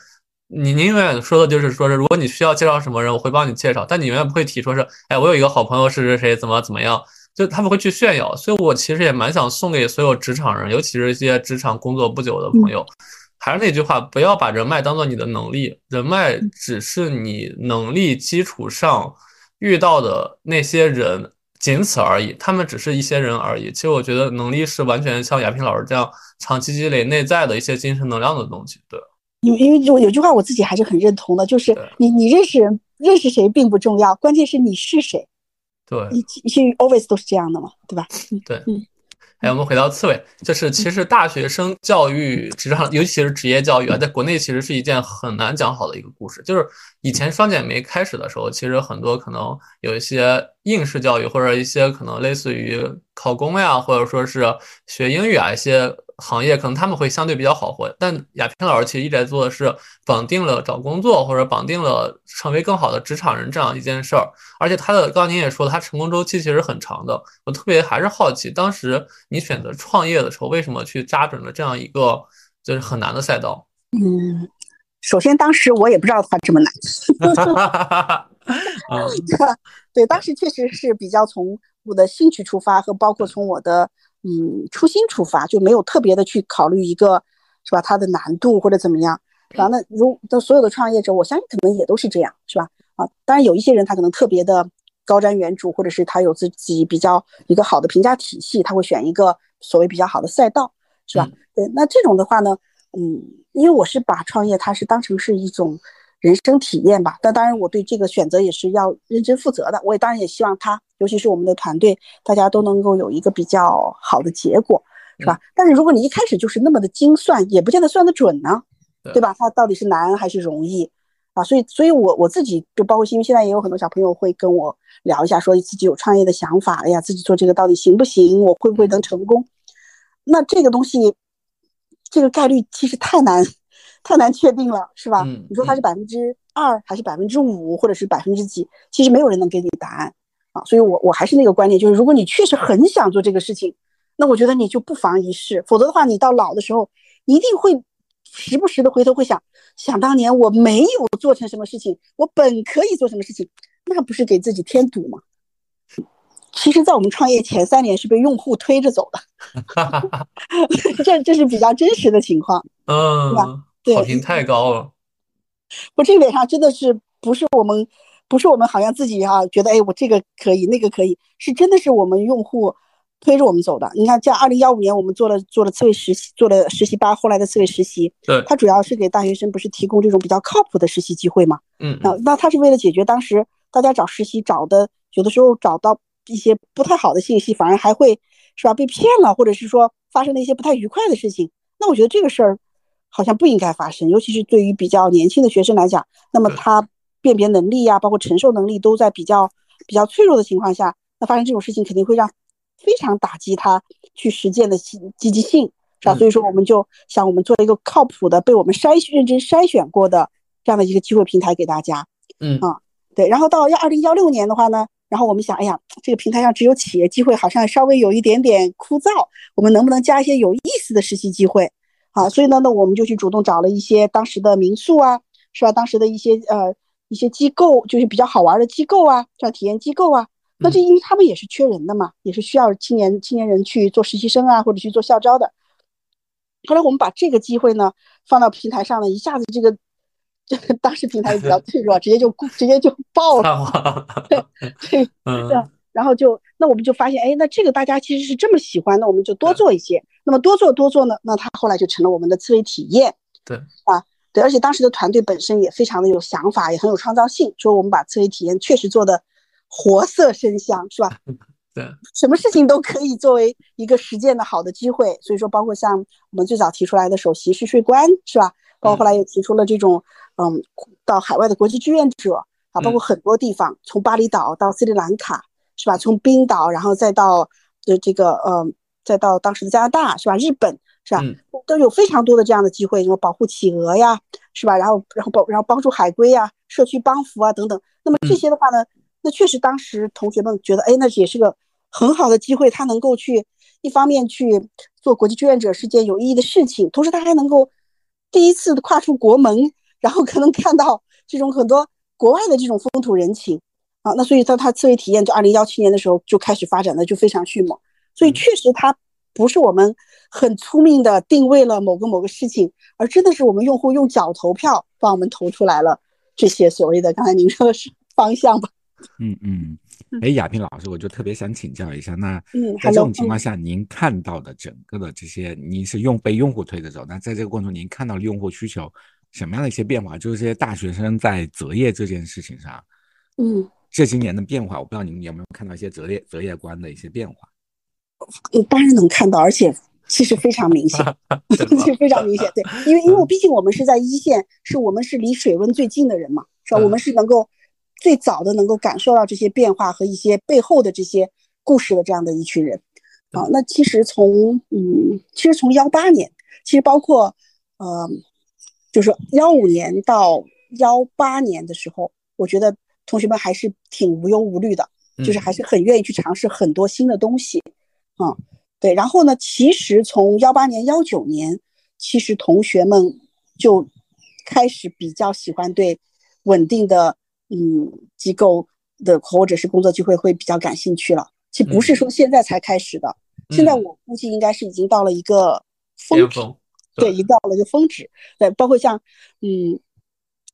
Speaker 2: 你您永远说的就是说是，如果你需要介绍什么人，我会帮你介绍，但你永远不会提说是，哎，我有一个好朋友是谁谁怎么怎么样。就他们会去炫耀，所以我其实也蛮想送给所有职场人，尤其是一些职场工作不久的朋友，还是那句话，不要把人脉当做你的能力，人脉只是你能力基础上遇到的那些人，仅此而已，他们只是一些人而已。其实我觉得能力是完全像亚平老师这样长期积累内在的一些精神能量的东西。对，
Speaker 1: 因为因为有有句话我自己还是很认同的，就是你你认识人认识谁并不重要，关键是你是谁。
Speaker 2: 对，
Speaker 1: 一一些 always 都是这样的嘛，对吧？
Speaker 2: 对，嗯。哎，我们回到刺猬，就是其实大学生教育，职场尤其是职业教育啊，在国内其实是一件很难讲好的一个故事。就是以前双减没开始的时候，其实很多可能有一些应试教育，或者一些可能类似于考公呀，或者说是学英语啊一些。行业可能他们会相对比较好混，但亚平老师其实一直在做的是绑定了找工作或者绑定了成为更好的职场人这样一件事儿，而且他的刚刚您也说了，他成功周期其实很长的。我特别还是好奇，当时你选择创业的时候，为什么去扎准了这样一个就是很难的赛道？
Speaker 1: 嗯，首先当时我也不知道它这么难。对，当时确实是比较从我的兴趣出发，和包括从我的嗯初心出发，就没有特别的去考虑一个，是吧？它的难度或者怎么样，然后那如的所有的创业者，我相信可能也都是这样，是吧？啊，当然有一些人他可能特别的高瞻远瞩，或者是他有自己比较一个好的评价体系，他会选一个所谓比较好的赛道，是吧？对，那这种的话呢，嗯，因为我是把创业它是当成是一种。人生体验吧，但当然我对这个选择也是要认真负责的。我也当然也希望他，尤其是我们的团队，大家都能够有一个比较好的结果，是吧？但是如果你一开始就是那么的精算，也不见得算得准呢，对吧？它到底是难还是容易啊？所以，所以我我自己就包括因为现在也有很多小朋友会跟我聊一下，说自己有创业的想法，哎呀，自己做这个到底行不行？我会不会能成功？那这个东西，这个概率其实太难。太难确定了，是吧？你说它是百分之二还是百分之五，或者是百分之几？其实没有人能给你答案啊。所以，我我还是那个观点，就是如果你确实很想做这个事情，那我觉得你就不妨一试。否则的话，你到老的时候，一定会时不时的回头会想，想当年我没有做成什么事情，我本可以做什么事情，那不是给自己添堵吗？其实，在我们创业前三年是被用户推着走的，这这是比较真实的情况，
Speaker 2: 嗯，
Speaker 1: 对吧？
Speaker 2: 好评太高了，
Speaker 1: 我这点上真的是不是我们，不是我们好像自己哈觉得哎我这个可以那个可以，是真的是我们用户推着我们走的。你看，像二零幺五年我们做了做了刺猬实习，做了实习班，后来的刺猬实习，
Speaker 2: 对，
Speaker 1: 它主要是给大学生不是提供这种比较靠谱的实习机会嘛？
Speaker 2: 嗯，
Speaker 1: 那那它是为了解决当时大家找实习找的有的时候找到一些不太好的信息，反而还会是吧被骗了，或者是说发生了一些不太愉快的事情。那我觉得这个事儿。好像不应该发生，尤其是对于比较年轻的学生来讲，那么他辨别能力呀，包括承受能力都在比较比较脆弱的情况下，那发生这种事情肯定会让非常打击他去实践的积积极性，是吧？所以说，我们就想我们做一个靠谱的、被我们筛认真筛选过的这样的一个机会平台给大家。
Speaker 2: 嗯
Speaker 1: 啊，对。然后到幺二零幺六年的话呢，然后我们想，哎呀，这个平台上只有企业机会，好像稍微有一点点枯燥，我们能不能加一些有意思的实习机会？啊，所以呢，那我们就去主动找了一些当时的民宿啊，是吧？当时的一些呃一些机构，就是比较好玩的机构啊，像体验机构啊。那这因为他们也是缺人的嘛，也是需要青年青年人去做实习生啊，或者去做校招的。后来我们把这个机会呢放到平台上呢，一下子这个这个 当时平台比较脆弱，直接就直接就爆了。对 对，嗯。然后就那我们就发现，哎，那这个大家其实是这么喜欢，那我们就多做一些。那么多做多做呢，那它后来就成了我们的刺猬体验。
Speaker 2: 对
Speaker 1: 啊，对，而且当时的团队本身也非常的有想法，也很有创造性，说我们把刺猬体验确实做的活色生香，是吧？
Speaker 2: 对，
Speaker 1: 什么事情都可以作为一个实践的好的机会。所以说，包括像我们最早提出来的首席试睡官，是吧？包括后来也提出了这种，嗯，到海外的国际志愿者啊，包括很多地方，从巴厘岛到斯里兰卡。是吧？从冰岛，然后再到的这个，呃，再到当时的加拿大，是吧？日本，是吧？都有非常多的这样的机会，什么保护企鹅呀，是吧？然后，然后帮，然后帮助海龟呀，社区帮扶啊，等等。那么这些的话呢，那确实当时同学们觉得，哎，那也是个很好的机会，他能够去一方面去做国际志愿者是件有意义的事情，同时他还能够第一次跨出国门，然后可能看到这种很多国外的这种风土人情。啊，那所以在它刺猬体验，就二零幺七年的时候就开始发展的就非常迅猛，所以确实它不是我们很聪明的定位了某个某个事情，而真的是我们用户用脚投票帮我们投出来了这些所谓的刚才您说的是 方向吧？
Speaker 3: 嗯嗯，哎，亚萍老师，我就特别想请教一下，那
Speaker 1: 嗯，
Speaker 3: 在这种情况下，您看到的整个的这些，您是用被用户推着走，那在这个过程中，您看到了用户需求什么样的一些变化？就是这些大学生在择业这件事情上，
Speaker 1: 嗯。
Speaker 3: 这些年的变化，我不知道你们有没有看到一些择业择业观的一些变化。
Speaker 1: 嗯，当然能看到，而且其实非常明显，其实 非常明显。对，因为因为毕竟我们是在一线，是我们是离水温最近的人嘛，是吧？我们是能够最早的能够感受到这些变化和一些背后的这些故事的这样的一群人。啊，那其实从嗯，其实从幺八年，其实包括呃，就是幺五年到幺八年的时候，我觉得。同学们还是挺无忧无虑的，就是还是很愿意去尝试很多新的东西，啊，对。然后呢，其实从幺八年、幺九年，其实同学们就开始比较喜欢对稳定的嗯机构的或者是工作机会会比较感兴趣了，其实不是说现在才开始的。现在我估计应该是已经到了一个峰值，对，已经到了一个峰值。对，包括像嗯，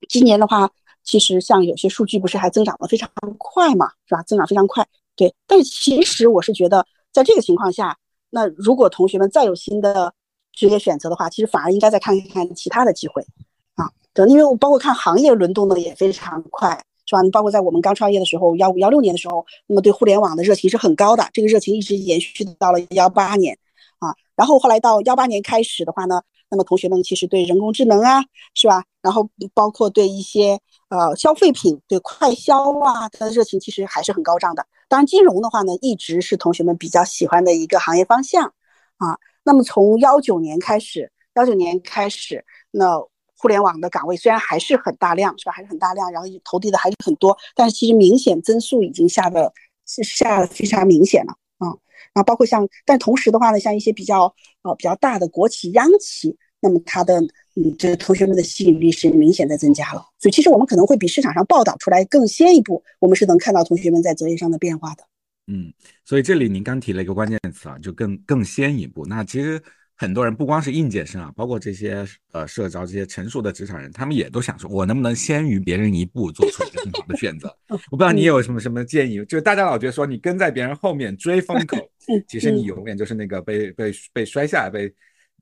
Speaker 1: 今年的话，其实像有些数据不是还增长的非常快嘛，是吧？增长非常快。对，但是其实我是觉得，在这个情况下，那如果同学们再有新的职业选择的话，其实反而应该再看一看其他的机会啊。对，因为我包括看行业轮动的也非常快，是吧？包括在我们刚创业的时候，幺五幺六年的时候，那么对互联网的热情是很高的，这个热情一直延续到了幺八年啊。然后后来到幺八年开始的话呢，那么同学们其实对人工智能啊，是吧？然后包括对一些呃消费品、对快消啊，它的热情其实还是很高涨的。当然，金融的话呢，一直是同学们比较喜欢的一个行业方向啊。那么从幺九年开始，幺九年开始，那互联网的岗位虽然还是很大量，是吧？还是很大量，然后投递的还是很多，但是其实明显增速已经下的是下的非常明显了啊。然后包括像，但同时的话呢，像一些比较呃比较大的国企、央企，那么他的嗯，这同学们的吸引力是明显在增加了。所以其实我们可能会比市场上报道出来更先一步，我们是能看到同学们在择业上的变化的。
Speaker 3: 嗯，所以这里您刚提了一个关键词啊，就更更先一步。那其实很多人不光是应届生啊，包括这些呃社招这些成熟的职场人，他们也都想说，我能不能先于别人一步做出一个更好的选择？我不知道你有什么什么建议？就大家老觉得说你跟在别人后面追风口，其实你永远就是那个被被被摔下来被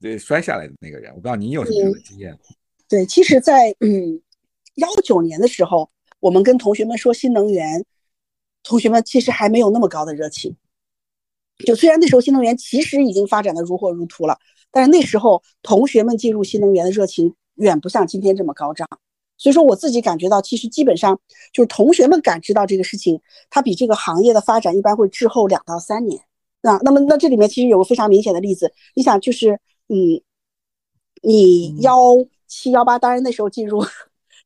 Speaker 3: 被摔下来的那个人。我不知道您有什么样的经验？
Speaker 1: 对，其实，在嗯幺九年的时候，我们跟同学们说新能源。同学们其实还没有那么高的热情，就虽然那时候新能源其实已经发展的如火如荼了，但是那时候同学们进入新能源的热情远不像今天这么高涨。所以说我自己感觉到，其实基本上就是同学们感知到这个事情，它比这个行业的发展一般会滞后两到三年啊。那么那这里面其实有个非常明显的例子，你想就是嗯，你幺七幺八，当然那时候进入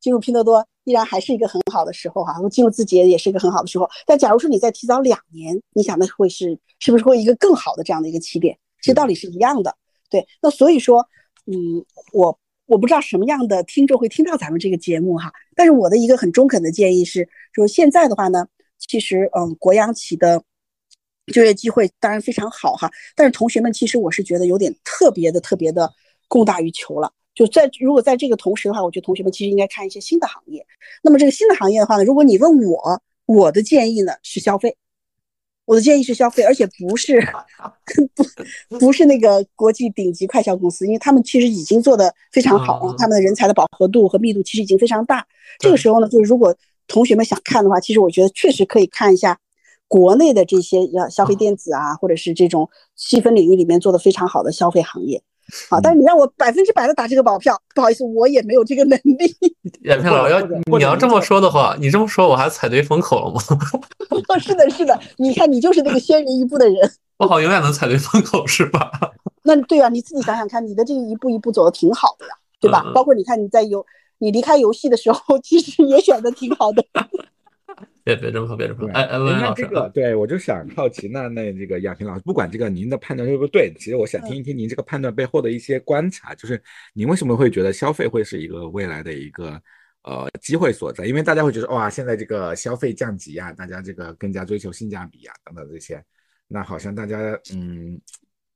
Speaker 1: 进入拼多多。依然还是一个很好的时候哈，进入字节也是一个很好的时候。但假如说你再提早两年，你想那会是是不是会一个更好的这样的一个起点？其实道理是一样的。对，那所以说，嗯，我我不知道什么样的听众会听到咱们这个节目哈。但是我的一个很中肯的建议是，说现在的话呢，其实嗯，国央企的就业机会当然非常好哈，但是同学们其实我是觉得有点特别的特别的供大于求了。就在如果在这个同时的话，我觉得同学们其实应该看一些新的行业。那么这个新的行业的话呢，如果你问我，我的建议呢是消费，我的建议是消费，而且不是 不不是那个国际顶级快销公司，因为他们其实已经做的非常好，他们的人才的饱和度和密度其实已经非常大。这个时候呢，就是如果同学们想看的话，其实我觉得确实可以看一下国内的这些要消费电子啊，或者是这种细分领域里面做的非常好的消费行业。好，但是你让我百分之百的打这个保票，不好意思，我也没有这个能力。
Speaker 2: 亚平老要你要这么说的话，你这么说我还踩对风口了吗？
Speaker 1: 是的，是的，你看你就是那个先人一步的人。
Speaker 2: 我好永远能踩对风口是吧？
Speaker 1: 那对啊，你自己想想看，你的这个一步一步走的挺好的呀，对吧？包括你看你在游你离开游戏的时候，其实也选的挺好的。
Speaker 2: 别别这么说，别这么说。哎哎，文老师，
Speaker 3: 对我就想好奇，那那这个亚平老师，不管这个您的判断对不对，其实我想听一听您这个判断背后的一些观察，就是您为什么会觉得消费会是一个未来的一个呃机会所在？因为大家会觉得哇，现在这个消费降级呀，大家这个更加追求性价比呀等等这些，那好像大家嗯。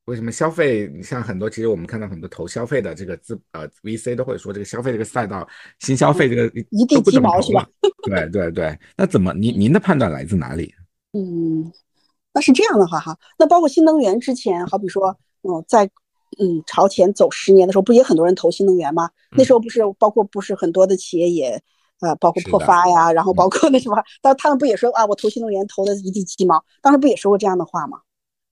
Speaker 3: 为什么消费？你像很多，其实我们看到很多投消费的这个资呃 VC 都会说，这个消费这个赛道，新消费这个
Speaker 1: 一地鸡毛是吧？
Speaker 3: 对对对，那怎么您您的判断来自哪里？
Speaker 1: 嗯，那是这样的话哈，那包括新能源之前，好比说，嗯，在嗯朝前走十年的时候，不也很多人投新能源吗？那时候不是包括不是很多的企业也呃包括破发呀，然后包括那什么，但他们不也说啊，我投新能源投的一地鸡毛？当时不也说过这样的话吗？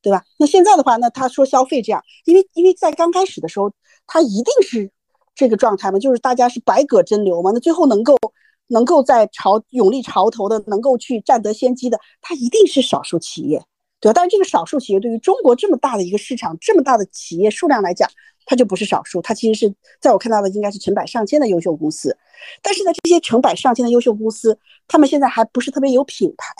Speaker 1: 对吧？那现在的话，那他说消费这样，因为因为在刚开始的时候，他一定是这个状态嘛，就是大家是百舸争流嘛。那最后能够能够在潮勇立潮头的，能够去占得先机的，他一定是少数企业，对吧？但是这个少数企业对于中国这么大的一个市场，这么大的企业数量来讲，它就不是少数，它其实是在我看到的应该是成百上千的优秀公司。但是呢，这些成百上千的优秀公司，他们现在还不是特别有品牌。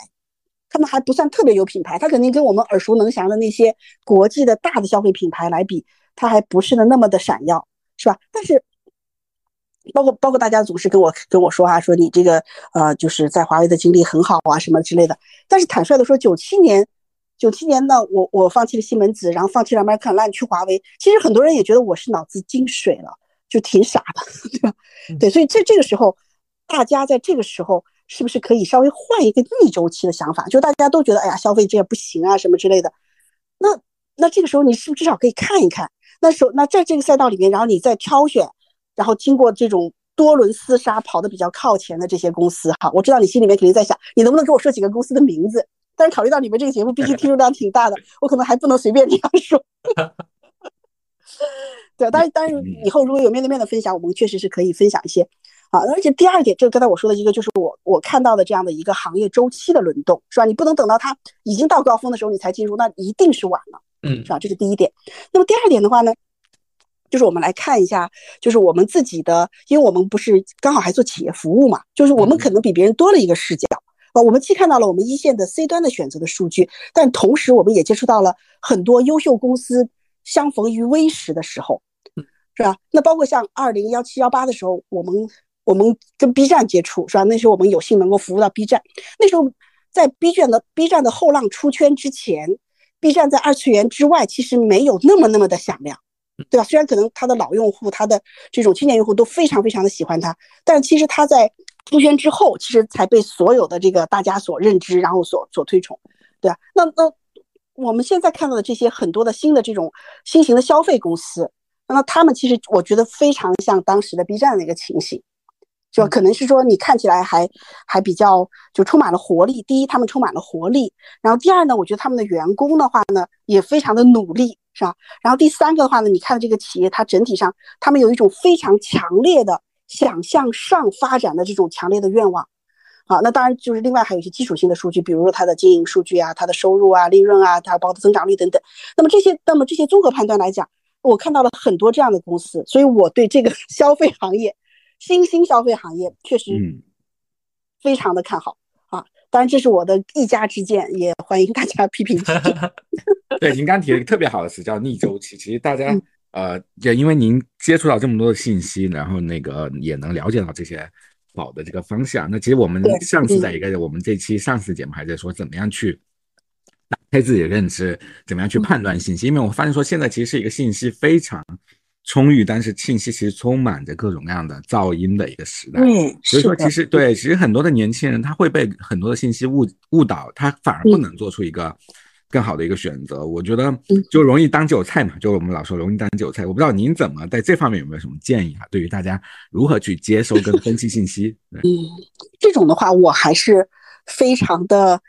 Speaker 1: 他们还不算特别有品牌，他肯定跟我们耳熟能详的那些国际的大的消费品牌来比，他还不是的那么的闪耀，是吧？但是，包括包括大家总是跟我跟我说啊，说你这个呃，就是在华为的经历很好啊，什么之类的。但是坦率的说，九七年九七年呢，我我放弃了西门子，然后放弃了 American Airlines 去华为。其实很多人也觉得我是脑子进水了，就挺傻的，对吧？对，所以在这个时候，大家在这个时候是不是可以稍微换一个逆周期的想法？就大家都觉得，哎呀，消费这也不行啊，什么之类的。那那这个时候，你是不是至少可以看一看？那时候，那在这个赛道里面，然后你再挑选，然后经过这种多轮厮杀跑得比较靠前的这些公司，哈，我知道你心里面肯定在想，你能不能给我说几个公司的名字？但是考虑到你们这个节目毕竟听众量挺大的，我可能还不能随便这样说。对，但是但是，以后如果有面对面的分享，我们确实是可以分享一些。啊，而且第二点，这个刚才我说的一个，就是我我看到的这样的一个行业周期的轮动，是吧？你不能等到它已经到高峰的时候你才进入，那一定是晚了，
Speaker 2: 嗯，
Speaker 1: 是吧？这是第一点。那么第二点的话呢，就是我们来看一下，就是我们自己的，因为我们不是刚好还做企业服务嘛，就是我们可能比别人多了一个视角啊。我们既看到了我们一线的 C 端的选择的数据，但同时我们也接触到了很多优秀公司相逢于微时的时候，是吧？那包括像二零幺七幺八的时候，我们。我们跟 B 站接触是吧？那时候我们有幸能够服务到 B 站。那时候在 B 站的 B 站的后浪出圈之前，B 站在二次元之外其实没有那么那么的响亮，对吧？虽然可能它的老用户、它的这种青年用户都非常非常的喜欢它，但其实它在出圈之后，其实才被所有的这个大家所认知，然后所所推崇，对吧？那那我们现在看到的这些很多的新的这种新型的消费公司，那他们其实我觉得非常像当时的 B 站的一个情形。就可能是说你看起来还还比较就充满了活力。第一，他们充满了活力。然后第二呢，我觉得他们的员工的话呢也非常的努力，是吧？然后第三个的话呢，你看这个企业它整体上，他们有一种非常强烈的想向上发展的这种强烈的愿望。啊，那当然就是另外还有一些基础性的数据，比如说它的经营数据啊、它的收入啊、利润啊、它包括增长率等等。那么这些，那么这些综合判断来讲，我看到了很多这样的公司，所以我对这个 消费行业。新兴消费行业确实非常的看好啊，当然这是我的一家之见，也欢迎大家批评。
Speaker 3: 对，您刚提了一个特别好的词叫逆周期，其实大家呃，也因为您接触到这么多的信息，然后那个也能了解到这些好的这个方向。那其实我们上次在一个我们这期上次节目还在说怎么样去打开自己的认知，怎么样去判断信息，因为我发现说现在其实是一个信息非常。充裕，但是信息其实充满着各种各样的噪音的一个时代。
Speaker 1: 嗯，
Speaker 3: 所以说其实对，其实很多的年轻人他会被很多的信息误误导，他反而不能做出一个更好的一个选择。我觉得就容易当韭菜嘛，就我们老说容易当韭菜。我不知道您怎么在这方面有没有什么建议啊？对于大家如何去接收跟分析信息？
Speaker 1: 嗯，这种的话，我还是非常的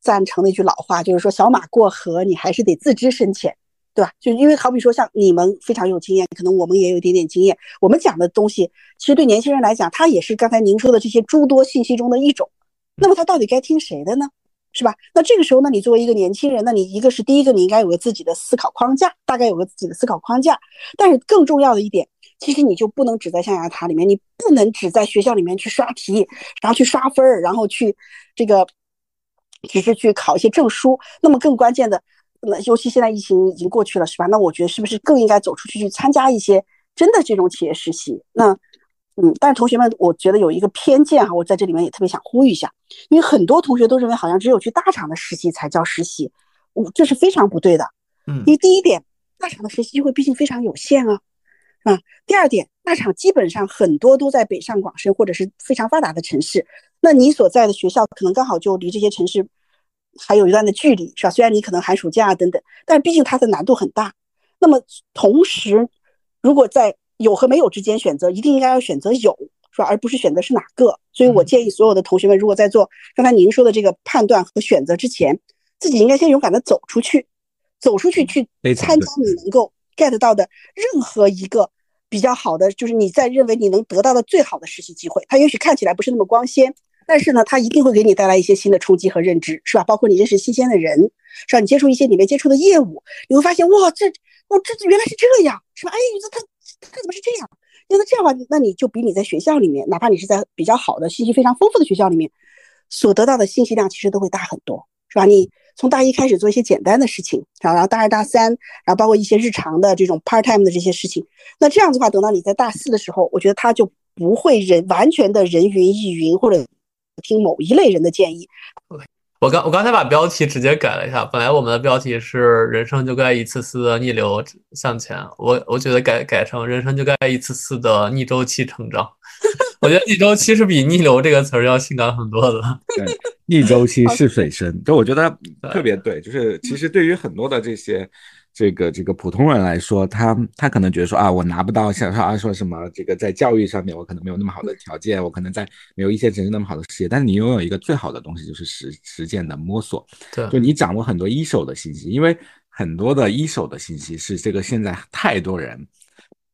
Speaker 1: 赞成那句老话，就是说小马过河，你还是得自知深浅。对吧？就因为好比说，像你们非常有经验，可能我们也有一点点经验。我们讲的东西，其实对年轻人来讲，他也是刚才您说的这些诸多信息中的一种。那么他到底该听谁的呢？是吧？那这个时候呢，你作为一个年轻人，那你一个是第一个，你应该有个自己的思考框架，大概有个自己的思考框架。但是更重要的一点，其实你就不能只在象牙塔里面，你不能只在学校里面去刷题，然后去刷分儿，然后去这个只是去考一些证书。那么更关键的。那尤其现在疫情已经过去了，是吧？那我觉得是不是更应该走出去去参加一些真的这种企业实习？那，嗯，但是同学们，我觉得有一个偏见哈，我在这里面也特别想呼吁一下，因为很多同学都认为好像只有去大厂的实习才叫实习，我这是非常不对的。
Speaker 2: 嗯，
Speaker 1: 因为第一点，大厂的实习机会毕竟非常有限啊，啊。第二点，大厂基本上很多都在北上广深或者是非常发达的城市，那你所在的学校可能刚好就离这些城市。还有一段的距离，是吧？虽然你可能寒暑假等等，但毕竟它的难度很大。那么同时，如果在有和没有之间选择，一定应该要选择有，是吧？而不是选择是哪个。所以我建议所有的同学们，如果在做刚才您说的这个判断和选择之前，自己应该先勇敢的走出去，走出去去参加你能够 get 到的任何一个比较好的，就是你在认为你能得到的最好的实习机会。它也许看起来不是那么光鲜。但是呢，它一定会给你带来一些新的冲击和认知，是吧？包括你认识新鲜的人，是吧？你接触一些你没接触的业务，你会发现，哇，这，哇，这原来是这样，是吧？哎，这他他怎么是这样？那这样的话，那你就比你在学校里面，哪怕你是在比较好的、信息非常丰富的学校里面，所得到的信息量其实都会大很多，是吧？你从大一开始做一些简单的事情，然后大二、大三，然后包括一些日常的这种 part time 的这些事情，那这样子的话，等到你在大四的时候，我觉得他就不会人完全的人云亦云或者。听某一类人的建议。
Speaker 2: 我刚我刚才把标题直接改了一下，本来我们的标题是“人生就该一次次的逆流向前”，我我觉得改改成“人生就该一次次的逆周期成长”。我觉得逆周期是比逆流这个词儿要性感很多的。
Speaker 3: 对，逆周期是水深，就我觉得特别对。就是其实对于很多的这些这个这个普通人来说，他他可能觉得说啊，我拿不到像说啊说什么这个在教育上面我可能没有那么好的条件，我可能在没有一线城市那么好的事业，但是你拥有一个最好的东西就是实实践的摸索。
Speaker 2: 对，
Speaker 3: 就你掌握很多一手的信息，因为很多的一手的信息是这个现在太多人。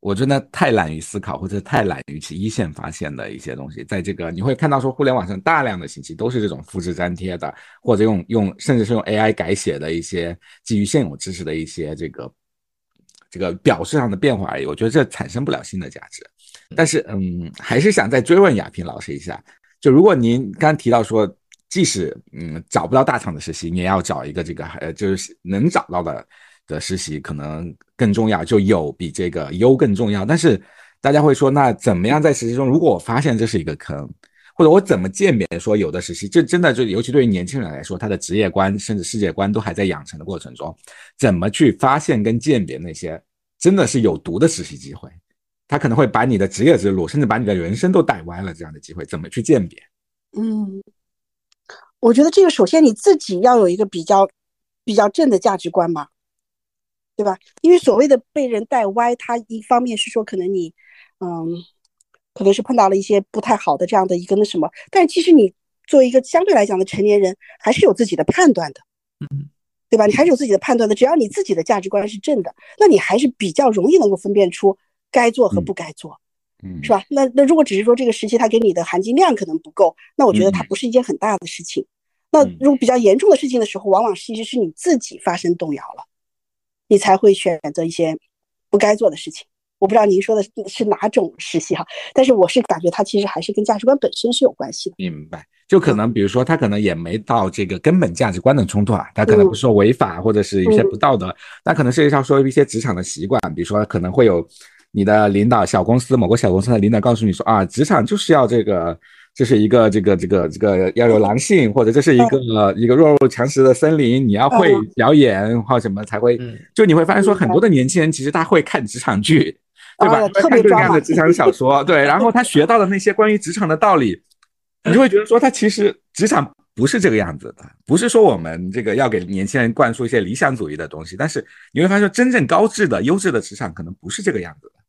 Speaker 3: 我真的太懒于思考，或者太懒于去一线发现的一些东西，在这个你会看到说，互联网上大量的信息都是这种复制粘贴的，或者用用甚至是用 AI 改写的一些基于现有知识的一些这个这个表示上的变化而已。我觉得这产生不了新的价值。但是，嗯，还是想再追问亚平老师一下，就如果您刚刚提到说，即使嗯找不到大厂的实习，你也要找一个这个呃就是能找到的。的实习可能更重要，就有比这个优更重要。但是大家会说，那怎么样在实习中，如果我发现这是一个坑，或者我怎么鉴别说有的实习，这真的就尤其对于年轻人来说，他的职业观甚至世界观都还在养成的过程中，怎么去发现跟鉴别那些真的是有毒的实习机会？他可能会把你的职业之路，甚至把你的人生都带歪了。这样的机会怎么去鉴别？
Speaker 1: 嗯，我觉得这个首先你自己要有一个比较比较正的价值观嘛。对吧？因为所谓的被人带歪，它一方面是说可能你，嗯，可能是碰到了一些不太好的这样的一个那什么，但其实你作为一个相对来讲的成年人，还是有自己的判断的，
Speaker 2: 嗯，
Speaker 1: 对吧？你还是有自己的判断的，只要你自己的价值观是正的，那你还是比较容易能够分辨出该做和不该做，
Speaker 3: 嗯，
Speaker 1: 是吧？那那如果只是说这个时期它给你的含金量可能不够，那我觉得它不是一件很大的事情。那如果比较严重的事情的时候，往往其实是你自己发生动摇了。你才会选择一些不该做的事情。我不知道您说的是哪种实习哈，但是我是感觉它其实还是跟价值观本身是有关系的。
Speaker 3: 明白，就可能比如说他可能也没到这个根本价值观的冲突啊，他可能不是说违法或者是一些不道德，那可能涉及到说一些职场的习惯，比如说可能会有你的领导小公司某个小公司的领导告诉你说啊，职场就是要这个。这是一个这个这个这个要有狼性，或者这是一个一个弱肉强食的森林，你要会表演或什么才会，就你会发现说很多的年轻人其实他会看职场剧，对吧？会看各种各样的职场小说，对，然后他学到的那些关于职场的道理，你就会觉得说他其实职场不是这个样子的，不是说我们这个要给年轻人灌输一些理想主义的东西，但是你会发现真正高质的优质的职场可能不是这个样子的。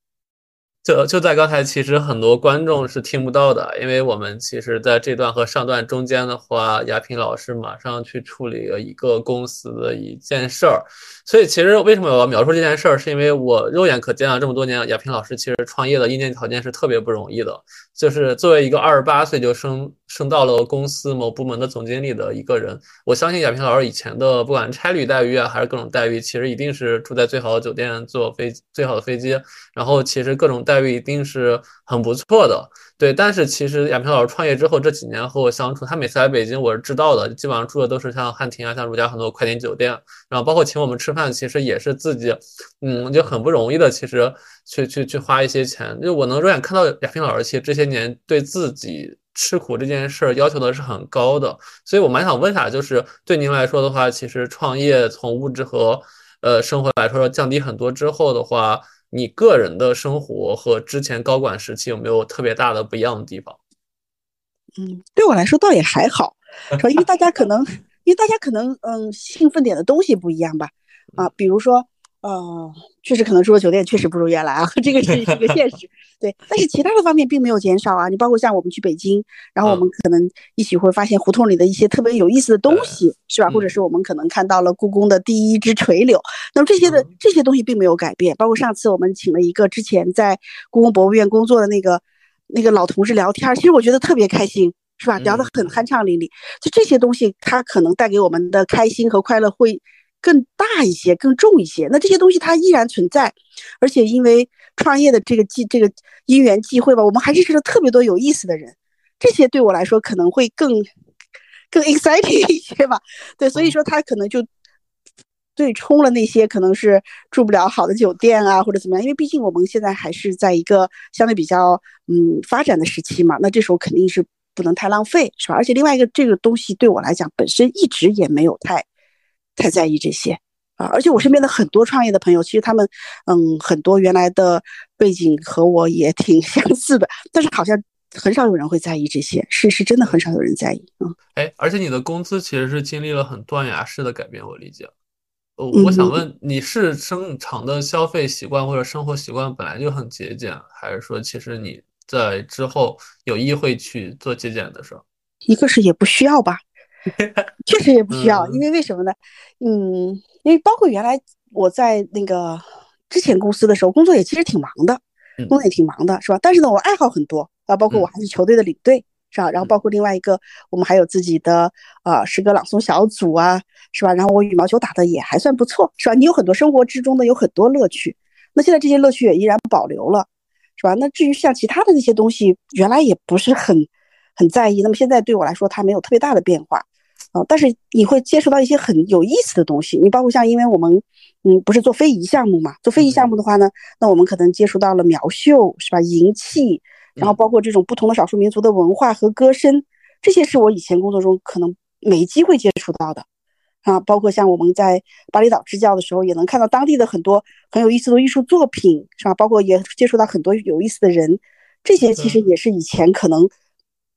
Speaker 2: 就就在刚才，其实很多观众是听不到的，因为我们其实在这段和上段中间的话，亚平老师马上去处理了一个公司的一件事儿，所以其实为什么我要描述这件事儿，是因为我肉眼可见啊，这么多年，亚平老师其实创业的硬件条件是特别不容易的，就是作为一个二十八岁就升升到了公司某部门的总经理的一个人，我相信亚平老师以前的不管差旅待遇啊，还是各种待遇，其实一定是住在最好的酒店，坐飞最好的飞机，然后其实各种待。遇一定是很不错的，对。但是其实亚平老师创业之后这几年和我相处，他每次来北京我是知道的，基本上住的都是像汉庭啊、像如家很多快捷酒店，然后包括请我们吃饭，其实也是自己，嗯，就很不容易的，其实去去去花一些钱。就我能肉眼看到亚平老师其实这些年对自己吃苦这件事儿要求的是很高的，所以我蛮想问一下，就是对您来说的话，其实创业从物质和呃生活来说降低很多之后的话。你个人的生活和之前高管时期有没有特别大的不一样的地方？
Speaker 1: 嗯，对我来说倒也还好，说因为大家可能，因为大家可能，嗯，兴奋点的东西不一样吧。啊，比如说。呃，确实可能住的酒店确实不如原来啊，这个是一个现实。对，但是其他的方面并没有减少啊。你包括像我们去北京，然后我们可能一起会发现胡同里的一些特别有意思的东西，是吧？或者是我们可能看到了故宫的第一只垂柳。那么这些的这些东西并没有改变。包括上次我们请了一个之前在故宫博物院工作的那个那个老同事聊天，其实我觉得特别开心，是吧？聊得很酣畅淋漓。就这些东西，它可能带给我们的开心和快乐会。更大一些，更重一些。那这些东西它依然存在，而且因为创业的这个机这个因缘际会吧，我们还认识了特别多有意思的人。这些对我来说可能会更更 exciting 一些吧。对，所以说他可能就对冲了那些可能是住不了好的酒店啊，或者怎么样。因为毕竟我们现在还是在一个相对比较嗯发展的时期嘛。那这时候肯定是不能太浪费，是吧？而且另外一个，这个东西对我来讲本身一直也没有太太在意这些啊。而且我身边的很多创业的朋友，其实他们嗯很多原来的背景和我也挺 相似的，但是好像很少有人会在意这些，是是真的很少有人在意嗯。
Speaker 2: 哎，而且你的工资其实是经历了很断崖式的改变，我理解。我想问，你是正常的消费习惯或者生活习惯本来就很节俭，还是说其实你在之后有意会去做节俭的事儿？
Speaker 1: 一个是也不需要吧，确实也不需要，
Speaker 2: 嗯
Speaker 1: 因为为什么呢？嗯，因为包括原来我在那个之前公司的时候，工作也其实挺忙的，
Speaker 2: 嗯
Speaker 1: 工作也挺忙的，是吧？但是呢，我爱好很多啊，包括我
Speaker 2: 嗯
Speaker 1: 还是球队的领队，是吧？然后包括另外一个，我们还有自己的啊诗歌朗诵小组啊，是吧？然后我羽毛球打的也还算不错，是吧？你有很多生活之中的有很多乐趣，那现在这些乐趣也依然保留了，是吧？那至于像其他的那些东西，原来也不是很很在意，那么现在对我来说，它没有特别大的变化。啊、但是你会接触到一些很有意思的东西，你包括像，因为我们，嗯，不是做非遗项目嘛，做非遗项目的话呢，那我们可能接触到了苗绣，是吧？银器，然后包括这种不同的少数民族的文化和歌声，这些是我以前工作中可能没机会接触到的，啊，包括像我们在巴厘岛支教的时候，也能看到当地的很多很有意思的艺术作品，是吧？包括也接触到很多有意思的人，这些其实也是以前可能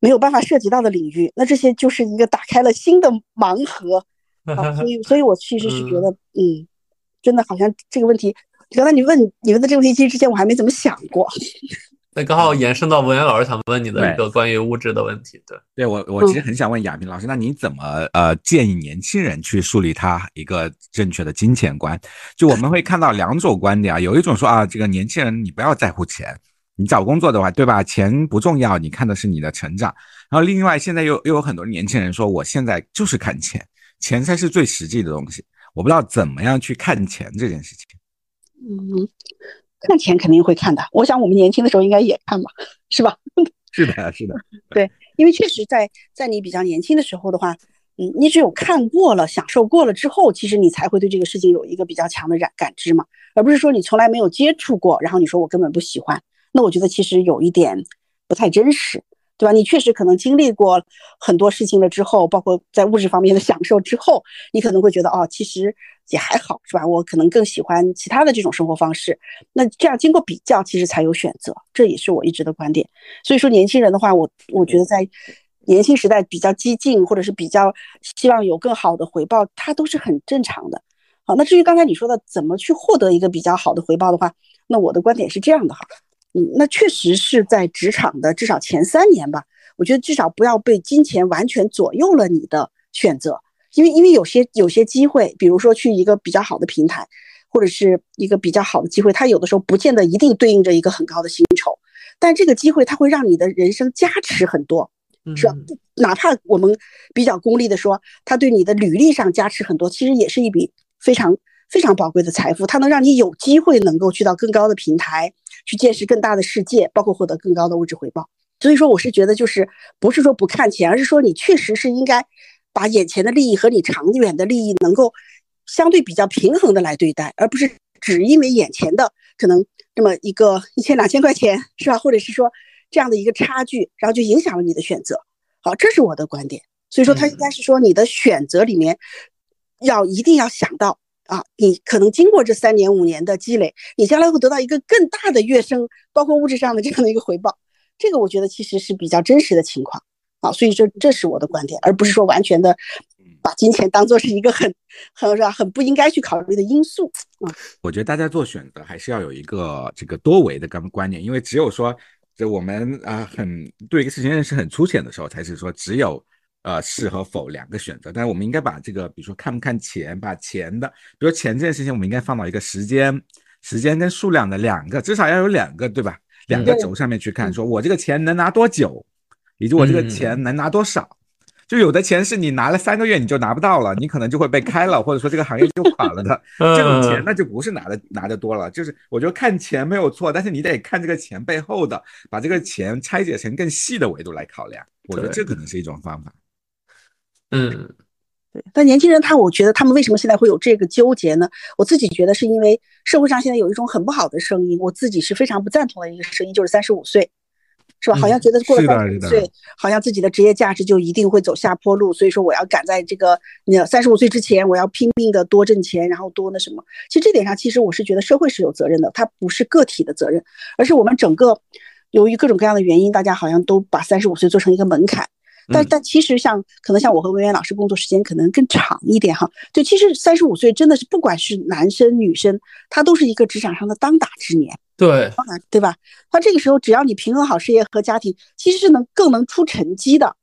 Speaker 1: 没有办法涉及到的领域。那这些就是一个打开了新的盲盒 啊，所以，所以我其实是觉得，嗯，真的好像这个问题，刚才你问你问的这个问题，其实之前我还没怎么想过。
Speaker 2: 那刚好延伸到文渊老师想问你的一个关于物质的问题，对。
Speaker 3: 对我，我其实很想问亚平老师，那你怎么呃建议年轻人去树立他一个正确的金钱观？就我们会看到两种观点啊，有一种说啊，这个年轻人你不要在乎钱，你找工作的话，对吧？钱不重要，你看的是你的成长。然后另外现在又又有很多年轻人说，我现在就是看钱，钱才是最实际的东西。我不知道怎么样去看钱这件事情。
Speaker 1: 嗯，看钱肯定会看的，我想我们年轻的时候应该也看吧，是吧？
Speaker 3: 是的，是的，对
Speaker 1: 因为确实在在你比较年轻的时候的话，嗯，你只有看过了、享受过了之后，其实你才会对这个事情有一个比较强的感感知嘛，而不是说你从来没有接触过，然后你说我根本不喜欢，那我觉得其实有一点不太真实，对吧？你确实可能经历过很多事情了之后，包括在物质方面的 享受之后，你可能会觉得哦，其实也还好，是吧？我可能更喜欢其他的这种生活方式。那这样经过比较，其实才有选择，这也是我一直的观点。所以说，年轻人的话，我我觉得在年轻时代比较激进，或者是比较希望有更好的回报，它都是很正常的。好，那至于刚才你说的怎么去获得一个比较好的回报的话，那我的观点是这样的哈，嗯，那确实是在职场的至少前三年吧，我觉得至少不要被金钱完全左右了你的选择，因为因为有些有些机会，比如说去一个比较好的平台，或者是一个比较好的机会，它有的时候不见得一定对应着一个很高的薪酬，但这个机会它会让你的人生加持很多。是吧？哪怕我们比较功利的说，它对你的履历上加持很多，其实也是一笔非常非常宝贵的财富。它能让你有机会能够去到更高的平台，去见识更大的世界，包括获得更高的物质回报。所以说，我是觉得就是不是说不看钱，而是说你确实是应该把眼前的利益和你长远的利益能够相对比较平衡的来对待，而不是只因为眼前的可能这么一个一千两千块钱是吧？或者是说。这样的一个差距，然后就影响了你的选择。好，这是我的观点。所以说，他应该是说你的选择里面，要一定要想到啊，你可能经过这三年五年的积累，你将来会得到一个更大的跃升，包括物质上的这样的一个回报。这个我觉得其实是比较真实的情况啊。所以这这是我的观点，而不是说完全的把金钱当做是一个很很是吧很不应该去考虑的因素啊。
Speaker 3: 我觉得大家做选择还是要有一个这个多维的观观念，因为只有说。这我们啊，很对一个事情认识很粗浅的时候，才是说只有呃是和否两个选择。但是我们应该把这个，比如说看不看钱，把钱的，比如钱这件事情，我们应该放到一个时间、时间跟数量的两个，至少要有两个，对吧？两个轴上面去看，说我这个钱能拿多久，以及我这个钱能拿多少。就有的钱是你拿了三个月你就拿不到了，你可能就会被开了，或者说这个行业就垮了的。这种钱那就不是拿的拿的多了，就是我觉得看钱没有错，但是你得看这个钱背后的，把这个钱拆解成更细的维度来考量。我觉得这可能是一种方法。
Speaker 2: 嗯，
Speaker 1: 对。但年轻人他，我觉得他们为什么现在会有这个纠结呢？我自己觉得是因为社会上现在有一种很不好的声音，我自己是非常不赞同的一个声音，就是三十五岁。是吧？好像觉得过了三十五岁，好像自己的职业价值就一定会走下坡路，所以说我要赶在这个那三十五岁之前，我要拼命的多挣钱，然后多那什么。其实这点上，其实我是觉得社会是有责任的，它不是个体的责任，而是我们整个由于各种各样的原因，大家好像都把三十五岁做成一个门槛。但但其实像可能像我和文渊老师工作时间可能更长一点哈，就其实三十五岁真的是不管是男生女生，他都是一个职场上的当打之年，
Speaker 2: 对，
Speaker 1: 对吧？他这个时候只要你平衡好事业和家庭，其实是能更能出成绩的。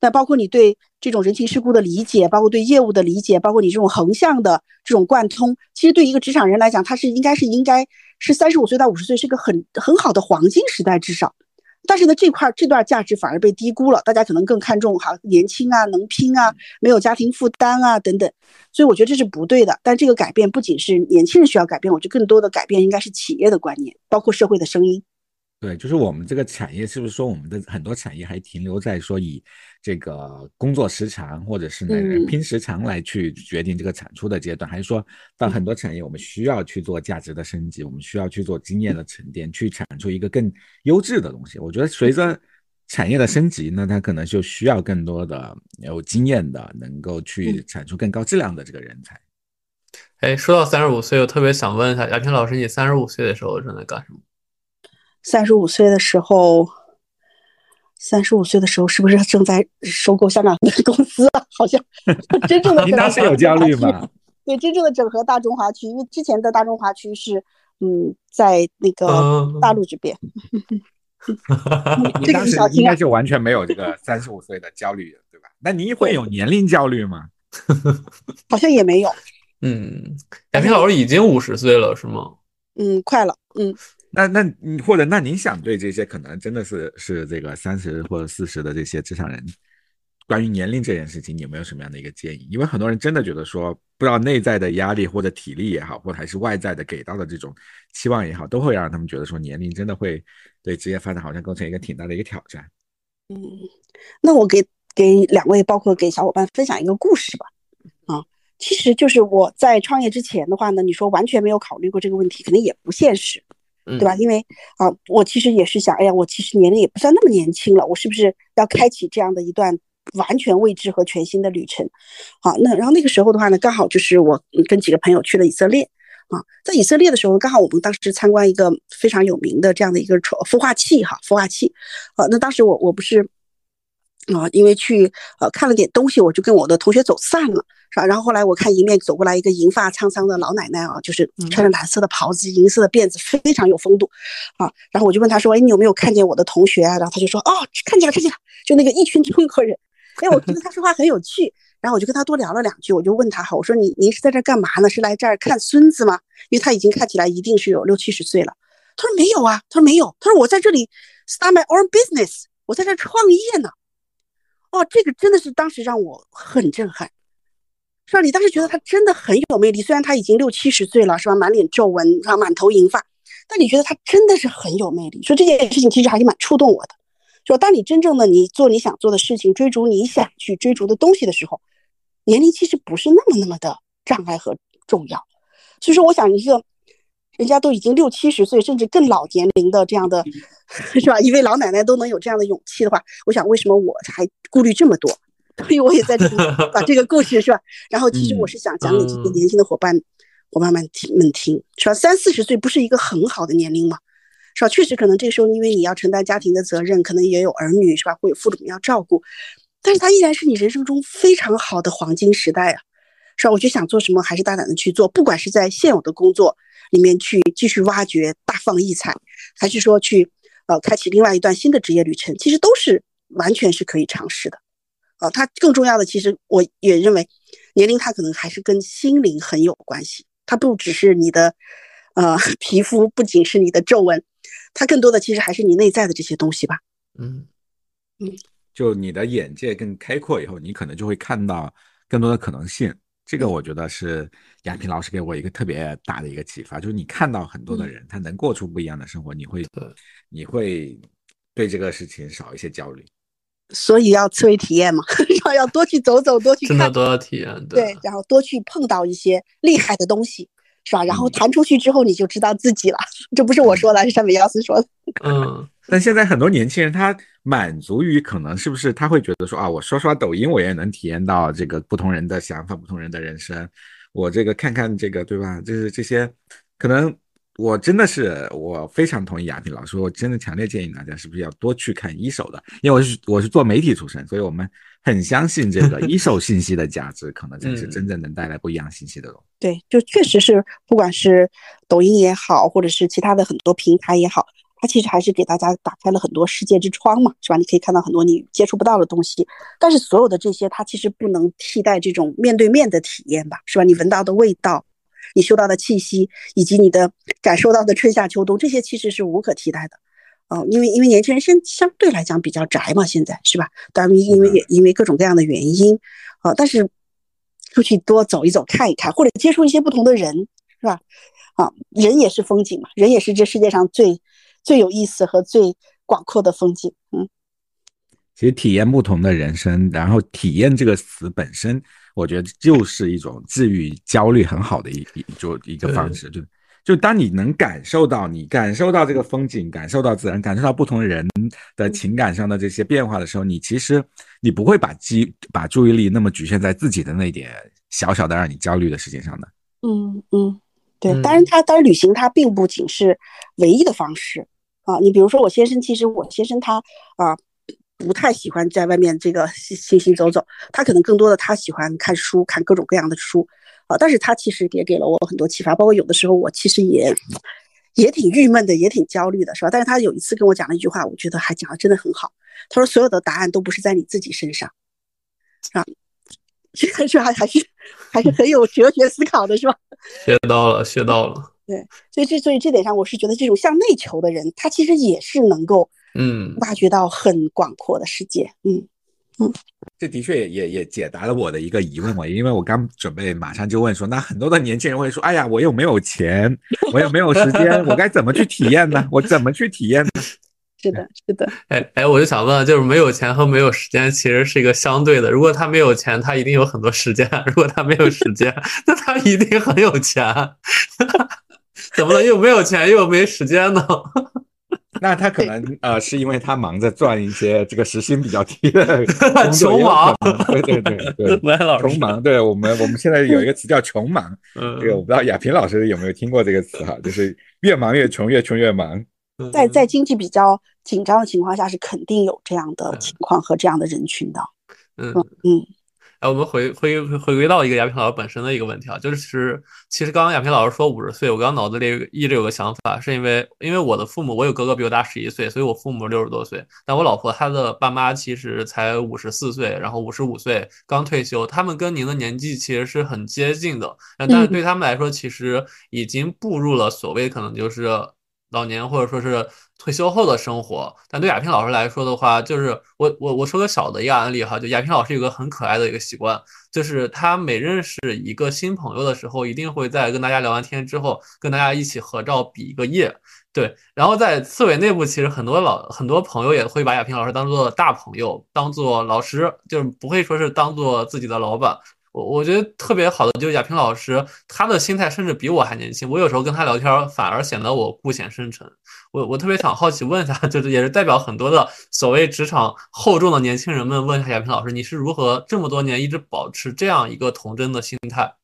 Speaker 1: 那包括你对这种人情世故的理解，包括对业务的理解，包括你这种横向的这种贯通，其实对一个职场人来讲，他是应该是应该是三十五岁到五十岁是个很很好的黄金时代，至少。但是呢，这块这段价值反而被低估了，大家可能更看重哈年轻啊、能拼啊、没有家庭负担啊等等，所以我觉得这是不对的。但这个改变不仅是年轻人需要改变，我觉得更多的改变应该是企业的观念，包括社会的声音。
Speaker 3: 对，就是我们这个产业是不是说我们的很多产业还停留在说以这个工作时长或者是呢人拼时长来去决定这个产出的阶段，还是说到很多产业我们需要去做价值的升级，我们需要去做经验的沉淀，去产出一个更优质的东西？我觉得随着产业的升级，那它可能就需要更多的有经验的，能够去产出更高质量的这个人才。
Speaker 2: 哎，说到三十五岁，我特别想问一下亚平老师，你三十五岁的时候正在干什么？
Speaker 1: 三十五岁的时候，三十五岁的时候是不是正在收购香港的公司啊？好像 真正的
Speaker 3: 您当时有焦虑吗？
Speaker 1: 对，真正的整合大中华区，因为之前的大中华区是嗯，在那个大陆这边。
Speaker 3: 你当时应该就完全没有这个三十五岁的焦虑，对吧？那你会有年龄焦虑吗？
Speaker 1: 好像也没有。
Speaker 2: 嗯，亚平老师已经五十岁了，是吗？
Speaker 1: 嗯，快了。嗯。
Speaker 3: 那那你或者那您想对这些可能真的是是这个三十或者四十的这些职场人，关于年龄这件事情，你有没有什么样的一个建议？因为很多人真的觉得说，不知道内在的压力或者体力也好，或者还是外在的给到的这种期望也好，都会让他们觉得说年龄真的会对职业发展好像构成一个挺大的一个挑战。
Speaker 1: 嗯，那我给给两位，包括给小伙伴分享一个故事吧。啊，其实就是我在创业之前的话呢，你说完全没有考虑过这个问题，肯定也不现实。对吧？因为啊，我其实也是想，哎呀，我其实年龄也不算那么年轻了，我是不是要开启这样的一段完全未知和全新的旅程？好，那然后那个时候的话呢，刚好就是我跟几个朋友去了以色列啊，在以色列的时候，刚好我们当时参观一个非常有名的这样的一个孵化器哈，孵化器。啊，那当时我我不是啊，因为去呃看了点东西，我就跟我的同学走散了。是吧？然后后来我看迎面走过来一个银发苍苍的老奶奶啊，就是穿着蓝色的袍子、银色的辫子，非常有风度，啊。然后我就问她说：“哎，你有没有看见我的同学啊？”然后她就说：“哦，看见了，看见了。”就那个一群中国人，哎，我觉得她说话很有趣。然后我就跟她多聊了两句，我就问她哈，我说：“你您是在这干嘛呢？是来这儿看孙子吗？”因为她已经看起来一定是有六七十岁了。她说：“没有啊。”她说：“没有。”她说：“我在这里 start my own business，我在这创业呢。”哦，这个真的是当时让我很震撼。是吧？你当时觉得他真的很有魅力，虽然他已经六七十岁了，是吧？满脸皱纹，是吧？满头银发，但你觉得他真的是很有魅力。说这件事情其实还是蛮触动我的。说当你真正的你做你想做的事情，追逐你想去追逐的东西的时候，年龄其实不是那么那么的障碍和重要。所以说，我想一个人家都已经六七十岁，甚至更老年龄的这样的，是吧？一位老奶奶都能有这样的勇气的话，我想为什么我还顾虑这么多？所以我也在这里 把这个故事是吧？然后其实我是想讲给这些年轻的伙伴伙伴们听们听，是吧？三四十岁不是一个很好的年龄吗？是吧？确实可能这个时候因为你要承担家庭的责任，可能也有儿女是吧？会有父母要照顾，但是它依然是你人生中非常好的黄金时代啊，是吧？我就想做什么还是大胆的去做，不管是在现有的工作里面去继续挖掘大放异彩，还是说去呃开启另外一段新的职业旅程，其实都是完全是可以尝试的。啊，它更重要的，其实我也认为，年龄它可能还是跟心灵很有关系。它不只是你的，呃，皮肤，不仅是你的皱纹，它更多的其实还是你内在的这些东西吧。
Speaker 2: 嗯
Speaker 1: 嗯，
Speaker 3: 就你的眼界更开阔以后，你可能就会看到更多的可能性。这个我觉得是亚平老师给我一个特别大的一个启发，就是你看到很多的人，他能过出不一样的生活，你会，你会对这个事情少一些焦虑。
Speaker 1: 所以要思维体验嘛，然后要多去走走，多去看，
Speaker 2: 真的都要体验。对，
Speaker 1: 然后多去碰到一些厉害的东西，是吧？然后弹出去之后，你就知道自己了。这不是我说的，是山本耀司说的。
Speaker 2: 嗯，
Speaker 3: 但现在很多年轻人他满足于可能是不是他会觉得说啊，我刷刷抖音我也能体验到这个不同人的想法、不同人的人生，我这个看看这个对吧？就是这些可能。我真的是，我非常同意亚萍老师，我真的强烈建议大家是不是要多去看一手的，因为我是我是做媒体出身，所以我们很相信这个一手信息的价值，可能才是真正能带来不一样信息的东西。
Speaker 1: 对，就确实是，不管是抖音也好，或者是其他的很多平台也好，它其实还是给大家打开了很多世界之窗嘛，是吧？你可以看到很多你接触不到的东西，但是所有的这些，它其实不能替代这种面对面的体验吧，是吧？你闻到的味道。你嗅到的气息，以及你的感受到的春夏秋冬，这些其实是无可替代的，嗯，因为因为年轻人现相对来讲比较宅嘛，现在是吧？当然，因为也因为各种各样的原因，啊，但是出去多走一走，看一看，或者接触一些不同的人，是吧？啊，人也是风景嘛，人也是这世界上最最有意思和最广阔的风景，嗯。
Speaker 3: 其实体验不同的人生，然后体验这个词本身。我觉得就是一种治愈焦虑很好的一一就一个方式，就就当你能感受到你感受到这个风景，感受到自然，感受到不同人的情感上的这些变化的时候，你其实你不会把机把注意力那么局限在自己的那点小小的让你焦虑的事情上的。
Speaker 1: 嗯嗯，对，当然他当然旅行它并不仅是唯一的方式啊，你比如说我先生，其实我先生他啊。不太喜欢在外面这个行行走走，他可能更多的他喜欢看书，看各种各样的书，啊，但是他其实也给了我很多启发，包括有的时候我其实也也挺郁闷的，也挺焦虑的，是吧？但是他有一次跟我讲了一句话，我觉得还讲的真的很好。他说所有的答案都不是在你自己身上，啊，这 个是还还是还是很有哲学思考的，是吧？
Speaker 2: 学到了，学到了。
Speaker 1: 对，所以这所以这点上，我是觉得这种向内求的人，他其实也是能够。
Speaker 2: 嗯，
Speaker 1: 挖掘到很广阔的世界。嗯嗯，
Speaker 3: 这的确也也也解答了我的一个疑问嘛，因为我刚准备马上就问说，那很多的年轻人会说，哎呀，我又没有钱，我又没有时间，我该怎么去体验呢？我怎么去体验呢？
Speaker 1: 是的，是的。
Speaker 2: 哎哎，我就想问，就是没有钱和没有时间其实是一个相对的。如果他没有钱，他一定有很多时间；如果他没有时间，那他一定很有钱。怎么了又没有钱又没时间呢？
Speaker 3: 那他可能呃，是因为他忙着赚一些这个时薪比较低的
Speaker 2: 穷忙，
Speaker 3: 对对对对，穷忙。对我们我们现在有一个词叫穷忙，这个我不知道亚萍老师有没有听过这个词哈，就是越忙越穷，越穷越忙。
Speaker 1: 在在经济比较紧张的情况下，是肯定有这样的情况和这样的人群的。
Speaker 2: 嗯嗯。哎，我们回回回归到一个亚平老师本身的一个问题啊，就是其实刚刚亚平老师说五十岁，我刚刚脑子里一直有个想法，是因为因为我的父母，我有哥哥比我大十一岁，所以我父母六十多岁，但我老婆她的爸妈其实才五十四岁，然后五十五岁刚退休，他们跟您的年纪其实是很接近的，但是对他们来说，其实已经步入了所谓可能就是老年或者说是。退休后的生活，但对亚萍老师来说的话，就是我我我说个小的一个案例哈，就亚萍老师有个很可爱的一个习惯，就是他每认识一个新朋友的时候，一定会在跟大家聊完天之后，跟大家一起合照比一个耶。对，然后在刺猬内部，其实很多老很多朋友也会把亚萍老师当做大朋友，当做老师，就是不会说是当做自己的老板。我我觉得特别好的就是亚平老师，他的心态甚至比我还年轻。我有时候跟他聊天，反而显得我孤显深沉。我我特别想好奇问一下，就是也是代表很多的所谓职场厚重的年轻人们，问一下亚平老师，你是如何这么多年一直保持这样一个童真的心态？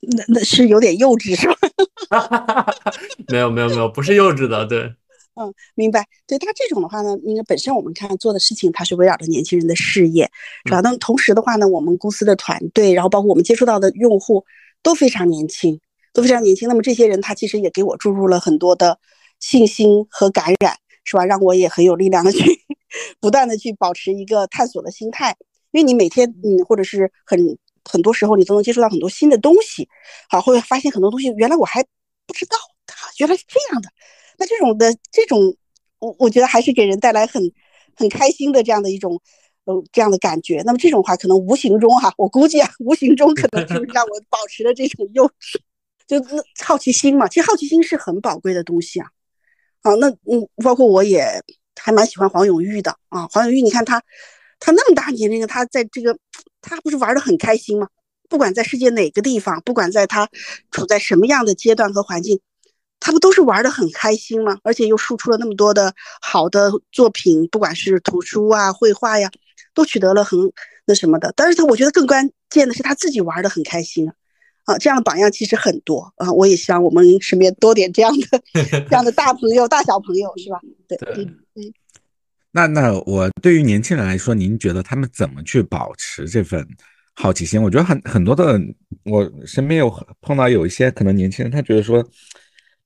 Speaker 1: 那那是有点幼稚是吧？
Speaker 2: 没有没有没有，不是幼稚的，对。
Speaker 1: 嗯，明白。对他这种的话呢，因为本身我们看做的事情，它是围绕着年轻人的事业，是吧？那同时的话呢，我们公司的团队，然后包括我们接触到的用户都非常年轻，都非常年轻。那么这些人他其实也给我注入了很多的信心和感染，是吧？让我也很有力量的去 不断的去保持一个探索的心态。因为你每天，嗯，或者是很很多时候，你都能接触到很多新的东西，好，会发现很多东西原来我还不知道，原来是这样的。那这种的这种，我我觉得还是给人带来很很开心的这样的一种，呃，这样的感觉。那么这种话可能无形中哈，我估计啊，无形中可能就是让我保持了这种幼稚，就那好奇心嘛。其实好奇心是很宝贵的东西啊。啊，那嗯，包括我也还蛮喜欢黄永玉的啊。黄永玉，你看他，他那么大年龄，他在这个他不是玩的很开心吗？不管在世界哪个地方，不管在他处在什么样的阶段和环境，他不都是玩的很开心吗？而且又输出了那么多的好的作品，不管是图书啊、绘画呀，都取得了很那什么的。但是他我觉得更关键的是他自己玩的很开心啊。啊，这样的榜样其实很多啊，我也希望我们身边多点这样的 这样的大朋友、大小朋友，是吧？对，嗯嗯。
Speaker 3: 那那我对于年轻人来说，您觉得他们怎么去保持这份好奇心？我觉得很很多的，我身边有碰到有一些可能年轻人，他觉得说，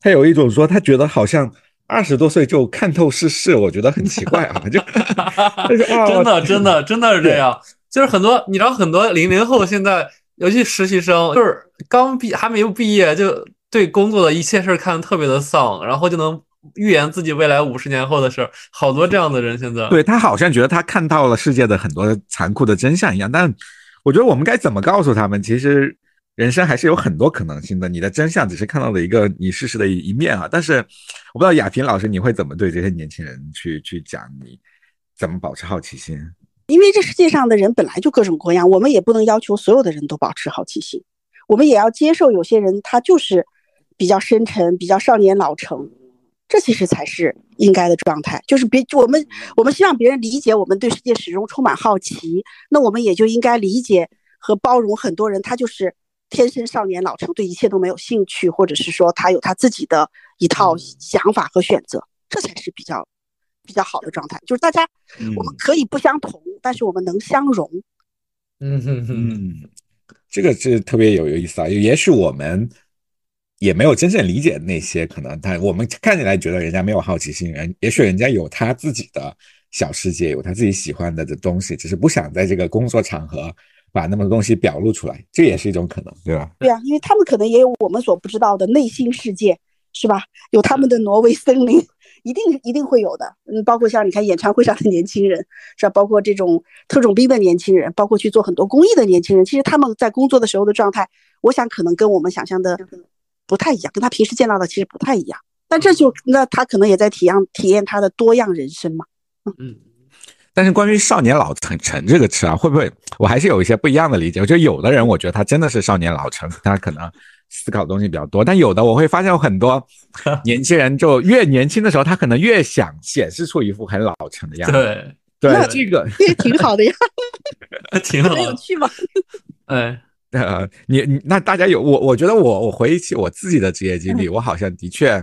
Speaker 3: 他有一种说，他觉得好像二十多岁就看透世事，我觉得很奇怪啊，就
Speaker 2: 真的真的真的是这样，就是很多你知道很多零零后现在。尤其实习生，就是刚毕还没有毕业，就对工作的一切事看得特别的丧，然后就能预言自己未来五十年后的事。好多这样的人现在，
Speaker 3: 对他好像觉得他看到了世界的很多残酷的真相一样。但我觉得我们该怎么告诉他们，其实人生还是有很多可能性的。你的真相只是看到了一个你事实的一面啊。但是我不知道亚萍老师你会怎么对这些年轻人去去讲，你怎么保持好奇心？
Speaker 1: 因为这世界上的人本来就各种各样，我们也不能要求所有的人都保持好奇心，我们也要接受有些人他就是比较深沉、比较少年老成，这其实才是应该的状态。就是别我们我们希望别人理解我们对世界始终充满好奇，那我们也就应该理解和包容很多人，他就是天生少年老成，对一切都没有兴趣，或者是说他有他自己的一套想法和选择，这才是比较。比较好的状态，就是大家我们可以不相同，但是我们能相融。
Speaker 2: 嗯哼哼，
Speaker 3: 这个是特别有有意思啊！也许我们也没有真正理解那些可能，他我们看起来觉得人家没有好奇心，人也许人家有他自己的小世界，有他自己喜欢的的东西，只是不想在这个工作场合把那么多东西表露出来，这也是一种可能，对吧？
Speaker 1: 对啊，因为他们可能也有我们所不知道的内心世界，是吧？有他们的挪威森林。一定一定会有的，嗯，包括像你看演唱会上的年轻人，是吧？包括这种特种兵的年轻人，包括去做很多公益的年轻人，其实他们在工作的时候的状态，我想可能跟我们想象的不太一样，跟他平时见到的其实不太一样。但这就那他可能也在体验体验他的多样人生嘛。
Speaker 3: 嗯，但是关于少年老成成这个词啊，会不会我还是有一些不一样的理解？我觉得有的人，我觉得他真的是少年老成，他可能。思考东西比较多，但有的我会发现有很多 年轻人，就越年轻的时候，他可能越想显示出一副很老成的样子。
Speaker 2: 对，
Speaker 3: 对，这个
Speaker 1: 也挺好的呀，
Speaker 2: 挺好，
Speaker 1: 有趣吗？
Speaker 2: 哎，
Speaker 3: 呃，你你那大家有我，我觉得我我回忆起我自己的职业经历，我好像的确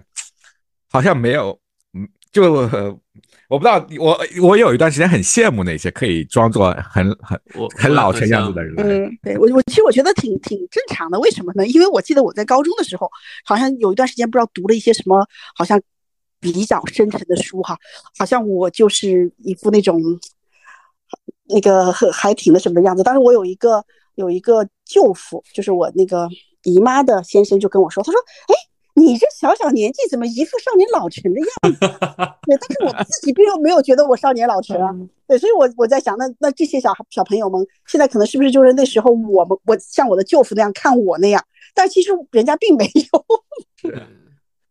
Speaker 3: 好像没有，嗯，就。我不知道，我我有一段时间很羡慕那些可以装作很很很老成样子的人。
Speaker 1: 嗯，对我我其实我觉得挺挺正常的。为什么呢？因为我记得我在高中的时候，好像有一段时间不知道读了一些什么，好像比较深沉的书哈，好像我就是一副那种那个还挺那什么的样子。当时我有一个有一个舅父，就是我那个姨妈的先生，就跟我说，他说，哎。你这小小年纪怎么一副少年老成的样子？对，但是我自己并没有觉得我少年老成啊。对，所以，我我在想，那那这些小小朋友们现在可能是不是就是那时候我们我像我的舅父那样看我那样？但其实人家并没有。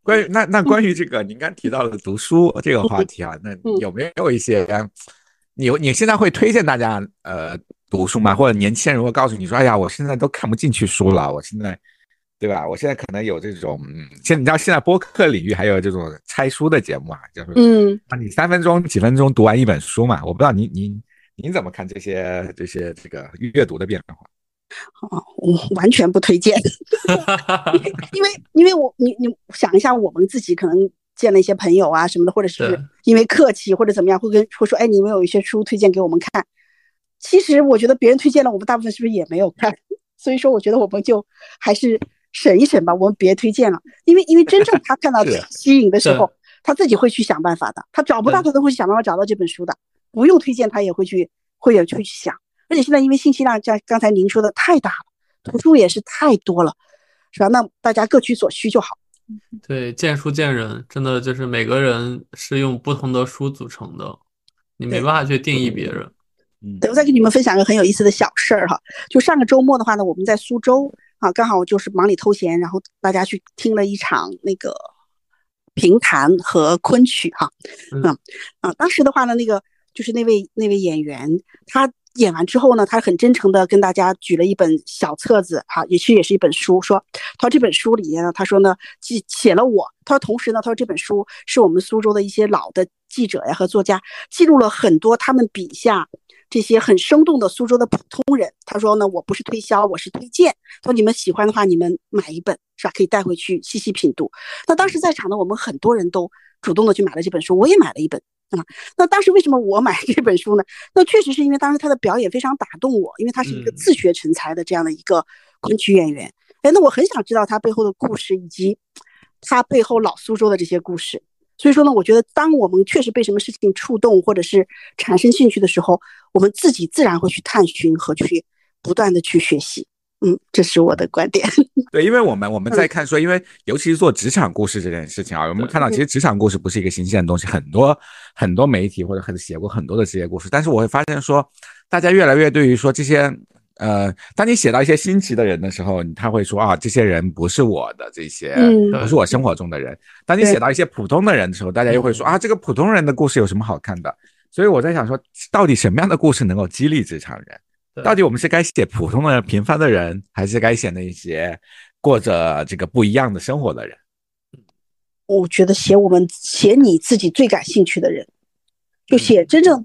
Speaker 3: 关于那那关于这个您刚提到的读书这个话题啊，那有没有一些你你现在会推荐大家呃读书吗？或者年轻人如果告诉你说，哎呀，我现在都看不进去书了，我现在。对吧？我现在可能有这种，嗯现你知道现在播客领域还有这种拆书的节目啊，就是嗯，啊，你三分钟、几分钟读完一本书嘛？我不知道您您您怎么看这些这些这个阅读的变化？
Speaker 1: 哦，我完全不推荐，因为因为我你你想一下，我们自己可能见了一些朋友啊什么的，或者是因为客气或者怎么样，会跟会说，哎，你们有一些书推荐给我们看。其实我觉得别人推荐了，我们大部分是不是也没有看？所以说，我觉得我们就还是。审一审吧，我们别推荐了，因为因为真正他看到 吸引的时候，他自己会去想办法的。他找不到，他都会想办法找到这本书的，不用推荐他也会去，会有会去想。而且现在因为信息量，像刚才您说的太大了，图书也是太多了，是吧？那大家各取所需就好。
Speaker 2: 对，见书见人，真的就是每个人是用不同的书组成的，你没办法去定义别人。
Speaker 1: 嗯，对，我再给你们分享个很有意思的小事儿哈，就上个周末的话呢，我们在苏州。啊，刚好就是忙里偷闲，然后大家去听了一场那个评弹和昆曲哈，嗯。啊，当时的话呢，那个就是那位那位演员，他演完之后呢，他很真诚的跟大家举了一本小册子，哈，也是也是一本书，说他说这本书里面呢，他说呢，记写了我，他说同时呢，他说这本书是我们苏州的一些老的记者呀和作家记录了很多他们笔下这些很生动的苏州的普通人。他说呢，我不是推销，我是推荐。说你们喜欢的话，你们买一本是吧？可以带回去细细品读。那当时在场的我们很多人都主动的去买了这本书，我也买了一本。啊，那当时为什么我买 这本书呢？那确实是因为当时他的表演非常打动我，因为他是一个自学成才的这样的一个昆曲演员。哎，那我很想知道他背后的故事，以及他背后老苏州的这些故事。所以说呢，我觉得当我们确实被什么事情触动，或者是产生兴趣的时候，我们自己自然会去探寻和去不断的去学习。嗯，这是我的观点。
Speaker 3: 对，因为我们我们在看说，因为尤其是做职场故事这件事情啊，我们看到其实职场故事不是一个新鲜的东西，很多很多媒体或者很写过很多的职业故事，但是我会发现说，大家越来越对于说这些，呃，当你写到一些新奇的人的时候，他会说啊，这些人不是我的这些，不是我生活中的人。当你写到一些普通的人的时候，大家又会说啊，这个普通人的故事有什么好看的？所以我在想说，到底什么样的故事能够激励职场人？到底我们是该写普通的平凡的人，还是该写那些过着这个不一样的生活的人？
Speaker 1: 我觉得写我们写你自己最感兴趣的人，就写真正，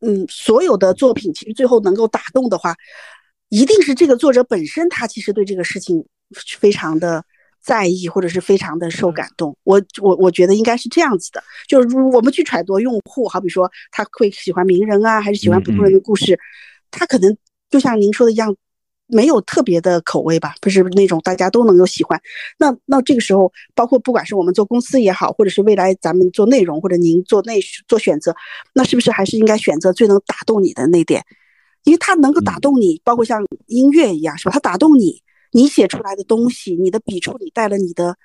Speaker 1: 嗯，所有的作品其实最后能够打动的话，一定是这个作者本身他其实对这个事情非常的在意，或者是非常的受感动。我我我觉得应该是这样子的，就是我们去揣度用户，好比说他会喜欢名人啊，还是喜欢普通人的故事。他可能就像您说的一样，没有特别的口味吧，不是那种大家都能够喜欢。那那这个时候，包括不管是我们做公司也好，或者是未来咱们做内容，或者您做内做选择，那是不是还是应该选择最能打动你的那点？因为它能够打动你，包括像音乐一样，是吧？它打动你，你写出来的东西，你的笔触里带了你的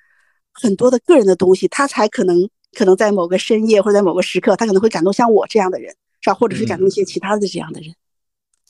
Speaker 1: 很多的个人的东西，它才可能可能在某个深夜或者在某个时刻，他可能会感动像我这样的人，是吧？或者是感动一些其他的这样的人。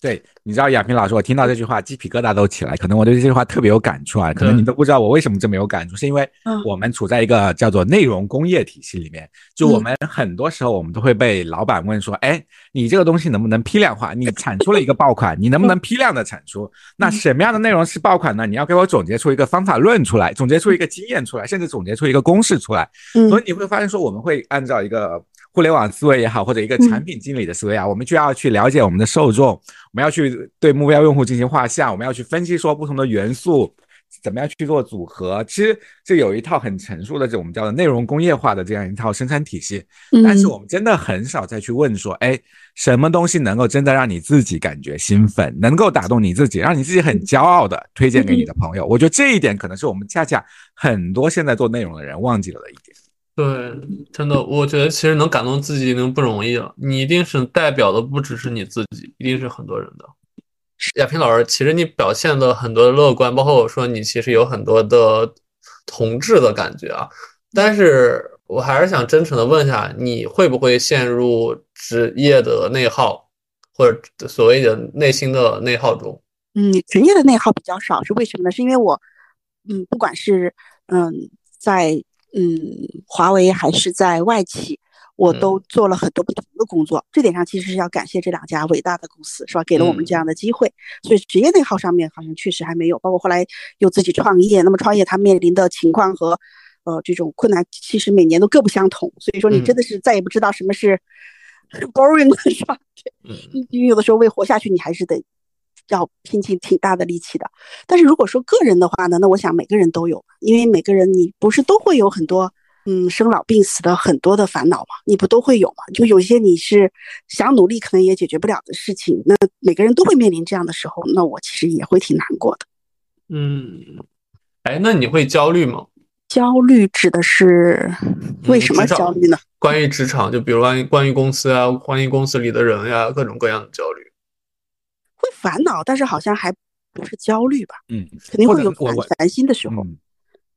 Speaker 3: 对，你知道亚平老师，我听到这句话鸡皮疙瘩都起来。可能我对这句话特别有感触啊，可能你都不知道我为什么这么有感触，是因为我们处在一个叫做内容工业体系里面。就我们很多时候，我们都会被老板问说：“哎，你这个东西能不能批量化？你产出了一个爆款，你能不能批量的产出？那什么样的内容是爆款呢？你要给我总结出一个方法论出来，总结出一个经验出来，甚至总结出一个公式出来。所以你会发现说，我们会按照一个。互联网思维也好，或者一个产品经理的思维啊，我们就要去了解我们的受众，我们要去对目标用户进行画像，我们要去分析说不同的元素怎么样去做组合。其实这有一套很成熟的这我们叫做内容工业化的这样一套生产体系，但是我们真的很少再去问说，哎，什么东西能够真的让你自己感觉兴奋，能够打动你自己，让你自己很骄傲的推荐给你的朋友？我觉得这一点可能是我们恰恰很多现在做内容的人忘记了的一点。
Speaker 2: 对，真的，我觉得其实能感动自己已经不容易了。你一定是代表的不只是你自己，一定是很多人的。亚平老师，其实你表现的很多乐观，包括我说你其实有很多的同志的感觉啊。但是我还是想真诚的问一下，你会不会陷入职业的内耗，或者所谓的内心的内耗中？
Speaker 1: 嗯，职业的内耗比较少，是为什么呢？是因为我，嗯，不管是嗯在。嗯，华为还是在外企，我都做了很多不同的工作。这点上其实是要感谢这两家伟大的公司，是吧？给了我们这样的机会。所以职业内耗上面好像确实还没有。包括后来又自己创业，那么创业它面临的情况和呃这种困难，其实每年都各不相同。所以说你真的是再也不知道什么是 boring 了，是吧？嗯，因为有的时候为活下去，你还是得。要拼尽挺大的力气的，但是如果说个人的话呢，那我想每个人都有，因为每个人你不是都会有很多，嗯，生老病死的很多的烦恼嘛，你不都会有嘛？就有些你是想努力可能也解决不了的事情，那每个人都会面临这样的时候，那我其实也会挺难过的。
Speaker 2: 嗯，哎，那你会焦虑吗？
Speaker 1: 焦虑指的是为什么焦虑呢？
Speaker 2: 关于职场，就比如关于关于公司啊，关于公司里的人呀，各种各样的焦虑。
Speaker 1: 会烦恼，但是好像还不是焦虑吧？
Speaker 3: 嗯，
Speaker 1: 肯定会有烦烦心的时候。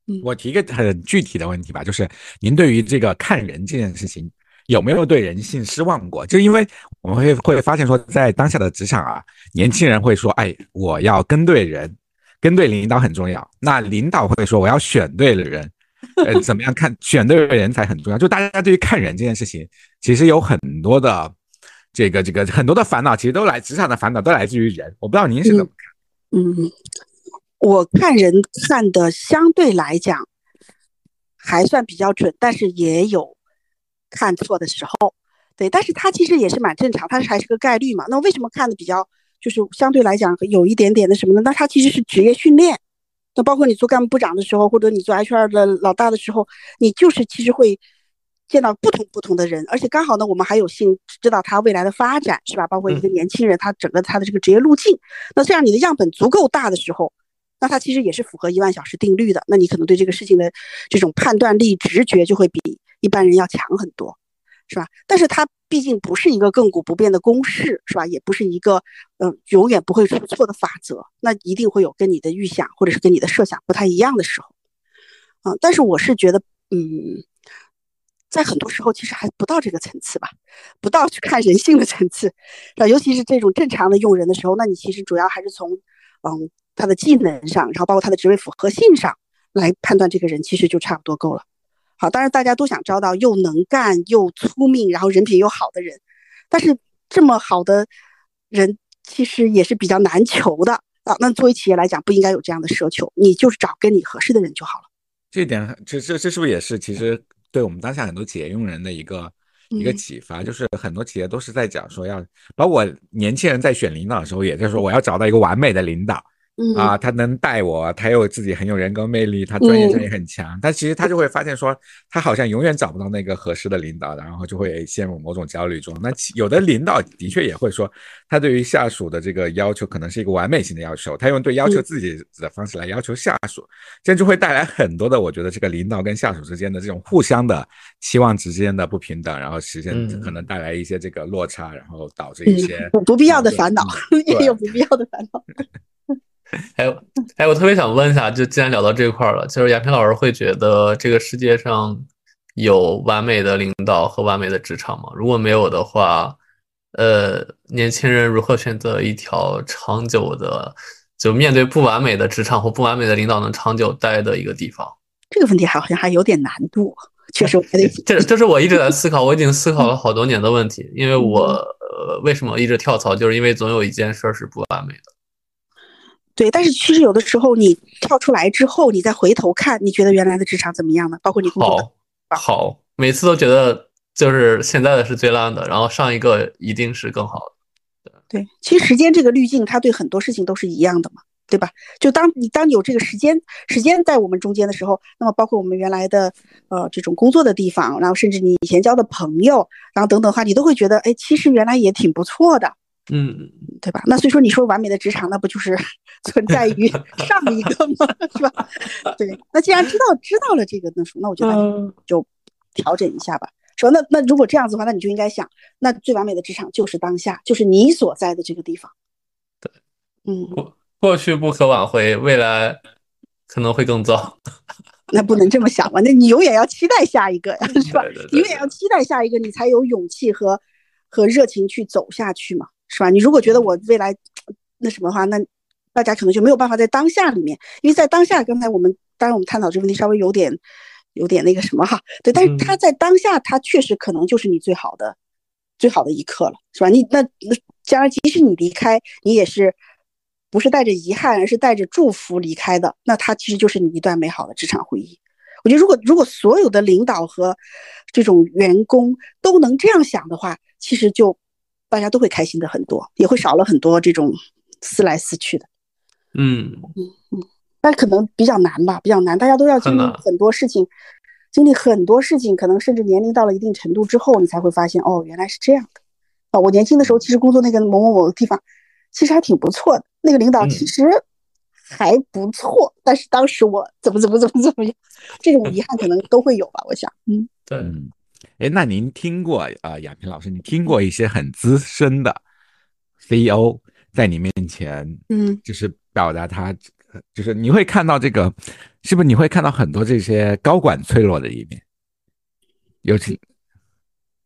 Speaker 3: 嗯，我提一个很具体的问题吧，就是您对于这个看人这件事情，有没有对人性失望过？就因为我们会会发现说，在当下的职场啊，年轻人会说：“哎，我要跟对人，跟对领导很重要。”那领导会说：“我要选对了人，呃，怎么样看选对人才很重要。”就大家对于看人这件事情，其实有很多的。这个这个很多的烦恼，其实都来职场的烦恼都来自于人。我不知道您是怎么
Speaker 1: 看？嗯，我看人看的相对来讲还算比较准，但是也有看错的时候。对，但是它其实也是蛮正常，它还是个概率嘛。那为什么看的比较就是相对来讲有一点点的什么呢？那它其实是职业训练。那包括你做干部部长的时候，或者你做 HR 的老大的时候，你就是其实会见到不同不同的人，而且刚好呢，我们还有幸知道他未来的发展，是吧？包括一个年轻人，他整个他的这个职业路径。那这样你的样本足够大的时候，那他其实也是符合一万小时定律的。那你可能对这个事情的这种判断力、直觉就会比一般人要强很多。是吧？但是它毕竟不是一个亘古不变的公式，是吧？也不是一个嗯永远不会出错的法则。那一定会有跟你的预想或者是跟你的设想不太一样的时候，嗯。但是我是觉得，嗯，在很多时候其实还不到这个层次吧，不到去看人性的层次，啊，尤其是这种正常的用人的时候，那你其实主要还是从嗯他的技能上，然后包括他的职位符合性上来判断这个人，其实就差不多够了。好，当然大家都想招到又能干又聪明，然后人品又好的人，但是这么好的人其实也是比较难求的啊。那作为企业来讲，不应该有这样的奢求，你就是找跟你合适的人就好了。
Speaker 3: 这点，这这这是不是也是其实对我们当下很多企业用人的一个一个启发？就是很多企业都是在讲说要，包括年轻人在选领导的时候，也在说我要找到一个完美的领导。啊，他能带我，他又自己很有人格魅力，他专业性也很强。但其实他就会发现说，他好像永远找不到那个合适的领导，然后就会陷入某种焦虑中。那有的领导的确也会说，他对于下属的这个要求可能是一个完美性的要求，他用对要求自己的方式来要求下属，这样就会带来很多的，我觉得这个领导跟下属之间的这种互相的期望之间的不平等，然后实现可能带来一些这个落差，然后导致一些
Speaker 1: 不必要的烦恼，也有不必要的烦恼。
Speaker 2: 哎，哎，我特别想问一下，就既然聊到这块了，就是亚平老师会觉得这个世界上有完美的领导和完美的职场吗？如果没有的话，呃，年轻人如何选择一条长久的，就面对不完美的职场或不完美的领导能长久待的一个地方？
Speaker 1: 这个问题好像还有点难度，确实，
Speaker 2: 这这是我一直在思考，我已经思考了好多年的问题，因为我呃，为什么一直跳槽，就是因为总有一件事是不完美的。
Speaker 1: 对，但是其实有的时候你跳出来之后，你再回头看，你觉得原来的职场怎么样呢？包括你
Speaker 2: 好，好，每次都觉得就是现在的是最烂的，然后上一个一定是更好
Speaker 1: 的。对，其实时间这个滤镜，它对很多事情都是一样的嘛，对吧？就当你当你有这个时间时间在我们中间的时候，那么包括我们原来的呃这种工作的地方，然后甚至你以前交的朋友，然后等等的话，你都会觉得，哎，其实原来也挺不错的。
Speaker 2: 嗯，
Speaker 1: 对吧？那所以说，你说完美的职场，那不就是 存在于 上一个吗？是吧？对。那既然知道知道了这个，那那我觉得就调整一下吧。说那那如果这样子的话，那你就应该想，那最完美的职场就是当下，就是你所在的这个地方。
Speaker 2: 对，
Speaker 1: 嗯。
Speaker 2: 过过去不可挽回，未来可能会更糟。
Speaker 1: 那不能这么想吧？那你永远要期待下一个呀，是吧？永远要期待下一个，你才有勇气和和热情去走下去嘛。是吧？你如果觉得我未来那什么的话，那大家可能就没有办法在当下里面，因为在当下，刚才我们当然我们探讨这个问题稍微有点有点那个什么哈，对，但是他在当下，他确实可能就是你最好的最好的一刻了，是吧？你那那将来即使你离开，你也是不是带着遗憾，而是带着祝福离开的，那他其实就是你一段美好的职场回忆。我觉得如果如果所有的领导和这种员工都能这样想的话，其实就。大家都会开心的很多，也会少了很多这种撕来撕去的。
Speaker 2: 嗯
Speaker 1: 嗯嗯，但可能比较难吧，比较难。大家都要经历很多事情，经历很多事情，可能甚至年龄到了一定程度之后，你才会发现，哦，原来是这样的。啊，我年轻的时候其实工作那个某某某的地方，其实还挺不错的，那个领导其实还不错，但是当时我怎么怎么怎么怎么样，这种遗憾可能都会有吧，我想。嗯，
Speaker 2: 对。
Speaker 3: 哎，那您听过啊，亚平老师，你听过一些很资深的 CEO 在你面前，
Speaker 1: 嗯，
Speaker 3: 就是表达他，就是你会看到这个，是不是你会看到很多这些高管脆弱的一面？尤其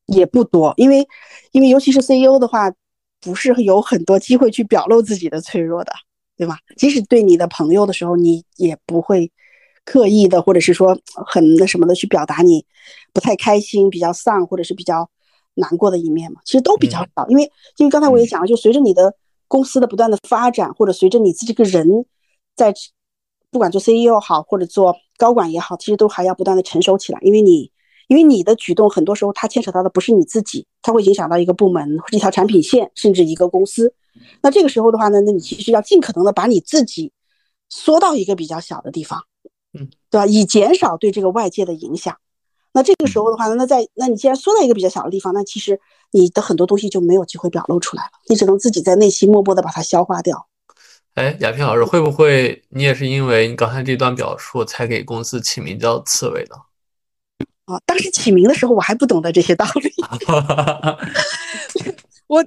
Speaker 1: 也不多，因为因为尤其是 CEO 的话，不是有很多机会去表露自己的脆弱的，对吧？即使对你的朋友的时候，你也不会。刻意的，或者是说很那什么的去表达你不太开心、比较丧，或者是比较难过的一面嘛，其实都比较少，因为因为刚才我也讲了，就随着你的公司的不断的发展，或者随着你自己这个人在不管做 CEO 好或者做高管也好，其实都还要不断的成熟起来，因为你因为你的举动很多时候它牵扯到的不是你自己，它会影响到一个部门、一条产品线，甚至一个公司。那这个时候的话呢，那你其实要尽可能的把你自己缩到一个比较小的地方，
Speaker 2: 嗯，
Speaker 1: 对吧？以减少对这个外界的影响。那这个时候的话呢，那在那你既然缩在一个比较小的地方，那其实你的很多东西就没有机会表露出来了，你只能自己在内心默默的把它消化掉。
Speaker 2: 哎，亚萍老师，会不会你也是因为你刚才这段表述才给公司起名叫刺猬的？
Speaker 1: 啊，当时起名的时候我还不懂得这些道理。我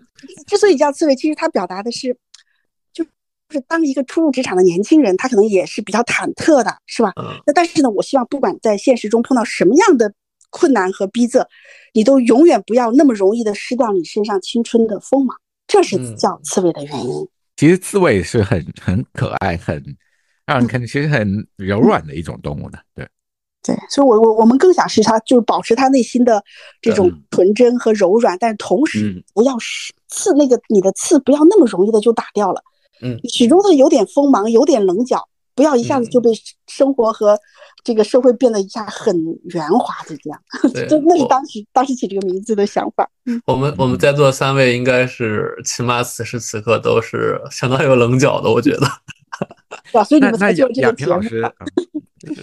Speaker 1: 之所以叫刺猬，其实它表达的是，就就是当一个初入职场的年轻人，他可能也是比较忐忑的，是吧？那但是呢，我希望不管在现实中碰到什么样的困难和逼仄，你都永远不要那么容易的失掉你身上青春的锋芒，这是叫刺猬的原因。
Speaker 3: 其实刺猬是很很可爱、很让人看，其实很柔软的一种动物的，对。
Speaker 1: 对，所以，我我我们更想是他，就是保持他内心的这种纯真和柔软，但是同时不要刺那个你的刺，不要那么容易的就打掉了。
Speaker 2: 嗯，
Speaker 1: 始终是有点锋芒，有点棱角，不要一下子就被生活和这个社会变得一下很圆滑的这样。
Speaker 2: 就，
Speaker 1: 那是当时当时起这个名字的想法。
Speaker 2: 我们我们在座三位应该是起码此时此刻都是相当有棱角的，我觉得。
Speaker 1: 对，所以你们才
Speaker 3: 做
Speaker 1: 这个
Speaker 3: 节目。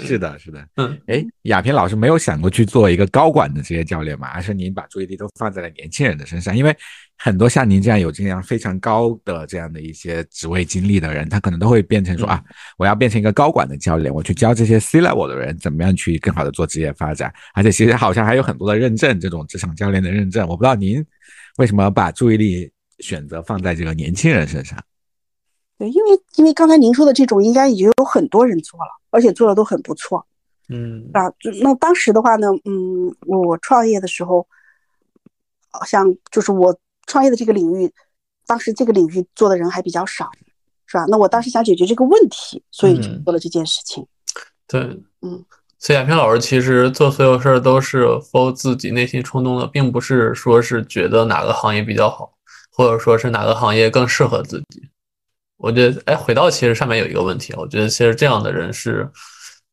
Speaker 3: 是的，是的，
Speaker 2: 嗯，
Speaker 3: 哎，亚萍老师没有想过去做一个高管的职业教练嘛？而是您把注意力都放在了年轻人的身上？因为很多像您这样有这样非常高的这样的一些职位经历的人，他可能都会变成说啊，我要变成一个高管的教练，我去教这些 C level 的人怎么样去更好的做职业发展。而且其实好像还有很多的认证，这种职场教练的认证。我不知道您为什么把注意力选择放在这个年轻人身上？
Speaker 1: 对，因为因为刚才您说的这种，应该已经有很多人做了。而且做的都很不错，
Speaker 2: 嗯
Speaker 1: 啊，那当时的话呢，嗯，我创业的时候，好像就是我创业的这个领域，当时这个领域做的人还比较少，是吧？那我当时想解决这个问题，所以就做了这件事情。
Speaker 2: 对，
Speaker 1: 嗯，
Speaker 2: 所以亚平老师其实做所有事儿都是 for 自己内心冲动的，并不是说是觉得哪个行业比较好，或者说是哪个行业更适合自己。我觉得，哎，回到其实上面有一个问题，我觉得其实这样的人是，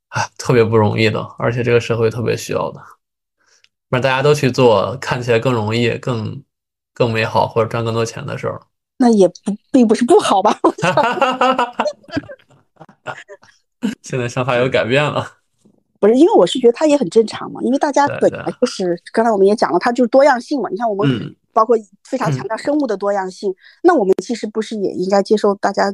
Speaker 2: 啊，特别不容易的，而且这个社会特别需要的。不然大家都去做看起来更容易、更更美好或者赚更多钱的事儿，
Speaker 1: 那也不并不是不好吧？
Speaker 2: 现在想法有改变了，
Speaker 1: 不是因为我是觉得他也很正常嘛，因为大家本来就是刚才我们也讲了，它就是多样性嘛。你看我们。包括非常强调生物的多样性，那我们其实不是也应该接受大家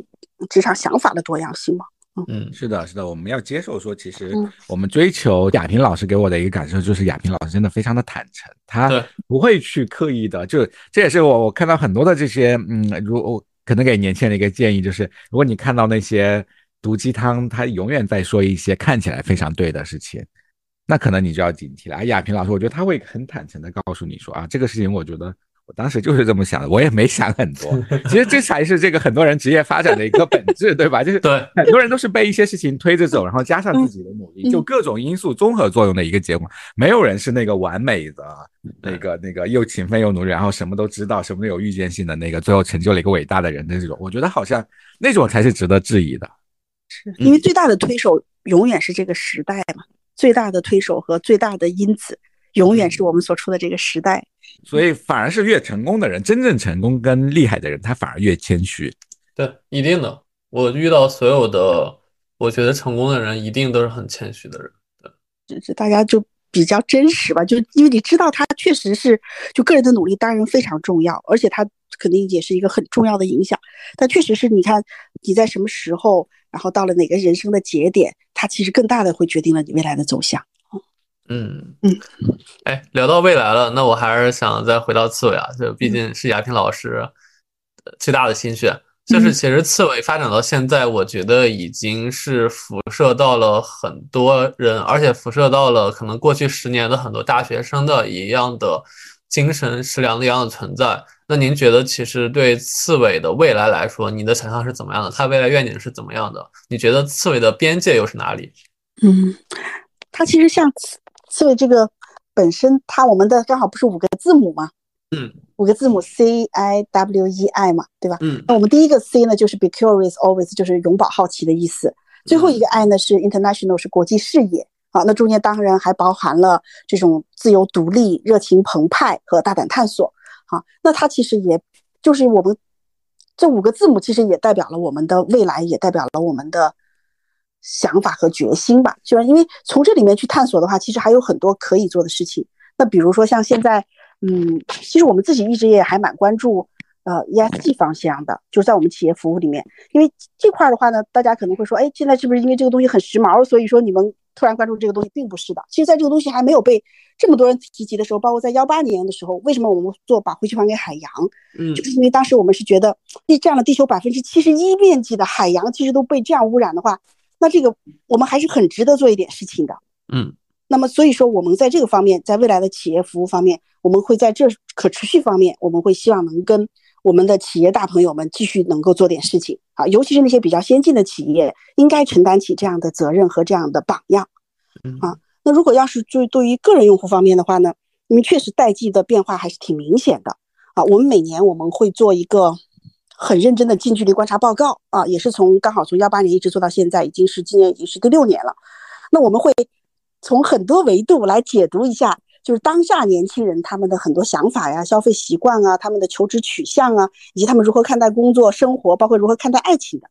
Speaker 1: 职场想法的多样性吗？
Speaker 2: 嗯，
Speaker 3: 是的，是的，我们要接受说，其实我们追求亚萍老师给我的一个感受就是，亚萍老师真的非常的坦诚，他不会去刻意的，就这也是我我看到很多的这些，嗯，如可能给年轻人的一个建议就是，如果你看到那些毒鸡汤，他永远在说一些看起来非常对的事情，那可能你就要警惕了。而亚萍老师，我觉得他会很坦诚的告诉你说啊，这个事情我觉得。当时就是这么想的，我也没想很多。其实这才是这个很多人职业发展的一个本质，对吧？就是
Speaker 2: 对
Speaker 3: 很多人都是被一些事情推着走，然后加上自己的努力，就各种因素综合作用的一个结果。没有人是那个完美的，那个那个又勤奋又努力，然后什么都知道，什么都有预见性的那个，最后成就了一个伟大的人的这种。我觉得好像那种才是值得质疑的。
Speaker 1: 是因为最大的推手永远是这个时代嘛？最大的推手和最大的因子永远是我们所处的这个时代。
Speaker 3: 所以反而是越成功的人，真正成功跟厉害的人，他反而越谦虚。
Speaker 2: 对，一定的。我遇到所有的，我觉得成功的人，一定都是很谦虚的人。
Speaker 1: 对，就是大家就比较真实吧，就因为你知道他确实是，就个人的努力当然非常重要，而且他肯定也是一个很重要的影响。但确实是你看你在什么时候，然后到了哪个人生的节点，他其实更大的会决定了你未来的走向。
Speaker 2: 嗯嗯，哎，聊到未来了，那我还是想再回到刺猬啊，就毕竟是亚萍老师最大的心血。就是其实刺猬发展到现在，我觉得已经是辐射到了很多人，而且辐射到了可能过去十年的很多大学生的一样的精神食粮的一样的存在。那您觉得，其实对刺猬的未来来说，你的想象是怎么样的？它未来愿景是怎么样的？你觉得刺猬的边界又是哪里？
Speaker 1: 嗯，它其实像。刺猬这个本身，它我们的刚好不是五个字母吗？
Speaker 2: 嗯，
Speaker 1: 五个字母 C I W E I 嘛，对吧？
Speaker 2: 嗯
Speaker 1: 那我们第一个 C 呢，就是 be curious always，就是永葆好奇的意思。最后一个 I 呢是 international，是国际视野。啊，那中间当然还包含了这种自由独立、热情澎湃和大胆探索。啊，那它其实也就是我们这五个字母，其实也代表了我们的未来，也代表了我们的想法和决心吧。就是因为从这里面去探索的话，其实还有很多可以做的事情。那比如说像现在，嗯，其实我们自己一直也还蛮关注呃 ESG 方向的，就是在我们企业服务里面，因为这块的话呢，大家可能会说，哎，现在是不是因为这个东西很时髦，所以说你们突然关注这个东西，并不是的。其实，在这个东西还没有被这么多人提及的时候，包括在幺八年的时候，为什么我们做把回去还给海洋？
Speaker 2: 嗯
Speaker 1: 就是因为当时我们是觉得，地占了地球百分之七十一面积的海洋，其实都被这样污染的话，那这个我们还是很值得做一点事情的。
Speaker 2: 嗯
Speaker 1: 那么，所以说我们在这个方面，在未来的企业服务方面，我们会在这可持续方面，我们会希望能跟我们的企业大朋友们继续能够做点事情啊，尤其是那些比较先进的企业，应该承担起这样的责任和这样的榜样
Speaker 2: 嗯
Speaker 1: 啊。那如果要是就对于个人用户方面的话呢，因为确实代际的变化还是挺明显的啊。我们每年我们会做一个很认真的近距离观察报告啊，也是从刚好从幺八年一直做到现在，已经是今年已经是第六年了。那我们会从很多维度来解读一下，就是当下年轻人他们的很多想法呀、消费习惯啊、他们的求职取向啊，以及他们如何看待工作、生活，包括如何看待爱情的。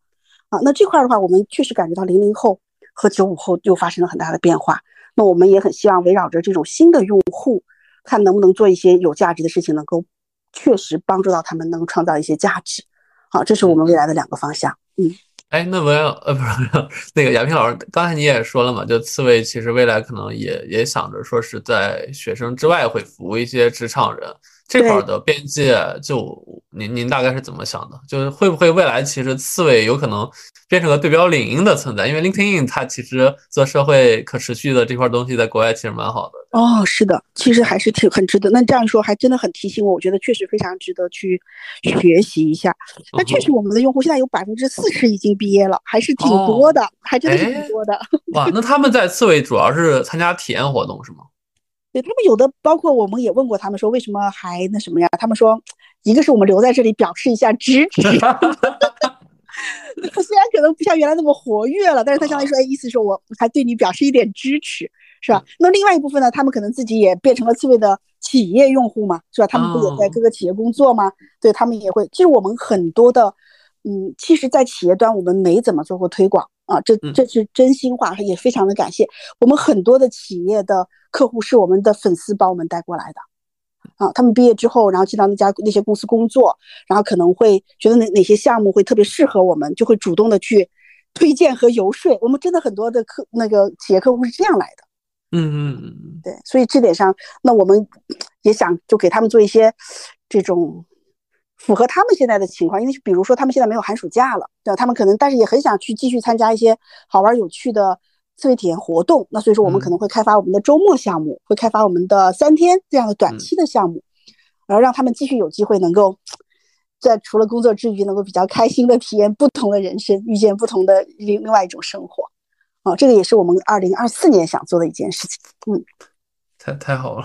Speaker 1: 啊，那这块的话，我们确实感觉到零零后和九五后又发生了很大的变化。那我们也很希望围绕着这种新的用户，看能不能做一些有价值的事情，能够确实帮助到他们，能创造一些价值。好，这是我们未来的两个方向。嗯。
Speaker 2: 哎，那文呃不是那个亚平老师，刚才你也说了嘛，就刺猬其实未来可能也也想着说是在学生之外会服务一些职场人这块的边界，就您您大概是怎么想的？就是会不会未来其实刺猬有可能变成个对标领英的存在？因为 LinkedIn 它其实做社会可持续的这块东西在国外其实蛮好的。
Speaker 1: 哦，是的，其实还是挺很值得。那这样说还真的很提醒我，我觉得确实非常值得去学习一下。那确实，我们的用户现在有百分之四十已经毕业了，还是挺多的，还真的是挺多的。
Speaker 2: 哇，那他们在刺猬主要是参加体验活动是吗？
Speaker 1: 对他们有的，包括我们也问过他们说为什么还那什么呀？他们说，一个是我们留在这里表示一下支持。虽然可能不像原来那么活跃了，但是他相当于说，哎，意思说我还对你表示一点支持，是吧？那另外一部分呢，他们可能自己也变成了刺猬的企业用户嘛，是吧？他们不也在各个企业工作吗？对他们也会。其实我们很多的，嗯，其实，在企业端我们没怎么做过推广啊，这这是真心话，也非常的感谢我们很多的企业的客户是我们的粉丝把我们带过来的。啊，他们毕业之后，然后进到那家那些公司工作，然后可能会觉得哪哪些项目会特别适合我们，就会主动的去推荐和游说。我们真的很多的客那个企业客户是这样来的。
Speaker 2: 嗯嗯嗯，
Speaker 1: 对，所以这点上，那我们也想就给他们做一些这种符合他们现在的情况，因为比如说他们现在没有寒暑假了，对吧？他们可能但是也很想去继续参加一些好玩有趣的。刺猬体验活动，那所以说我们可能会开发我们的周末项目，会开发我们的三天这样的短期的项目，然后让他们继续有机会能够在除了工作之余，能够比较开心的体验不同的人生，遇见不同的另另外一种生活。啊，这个也是我们二零二四年想做的一件事情。嗯，
Speaker 2: 太太好了。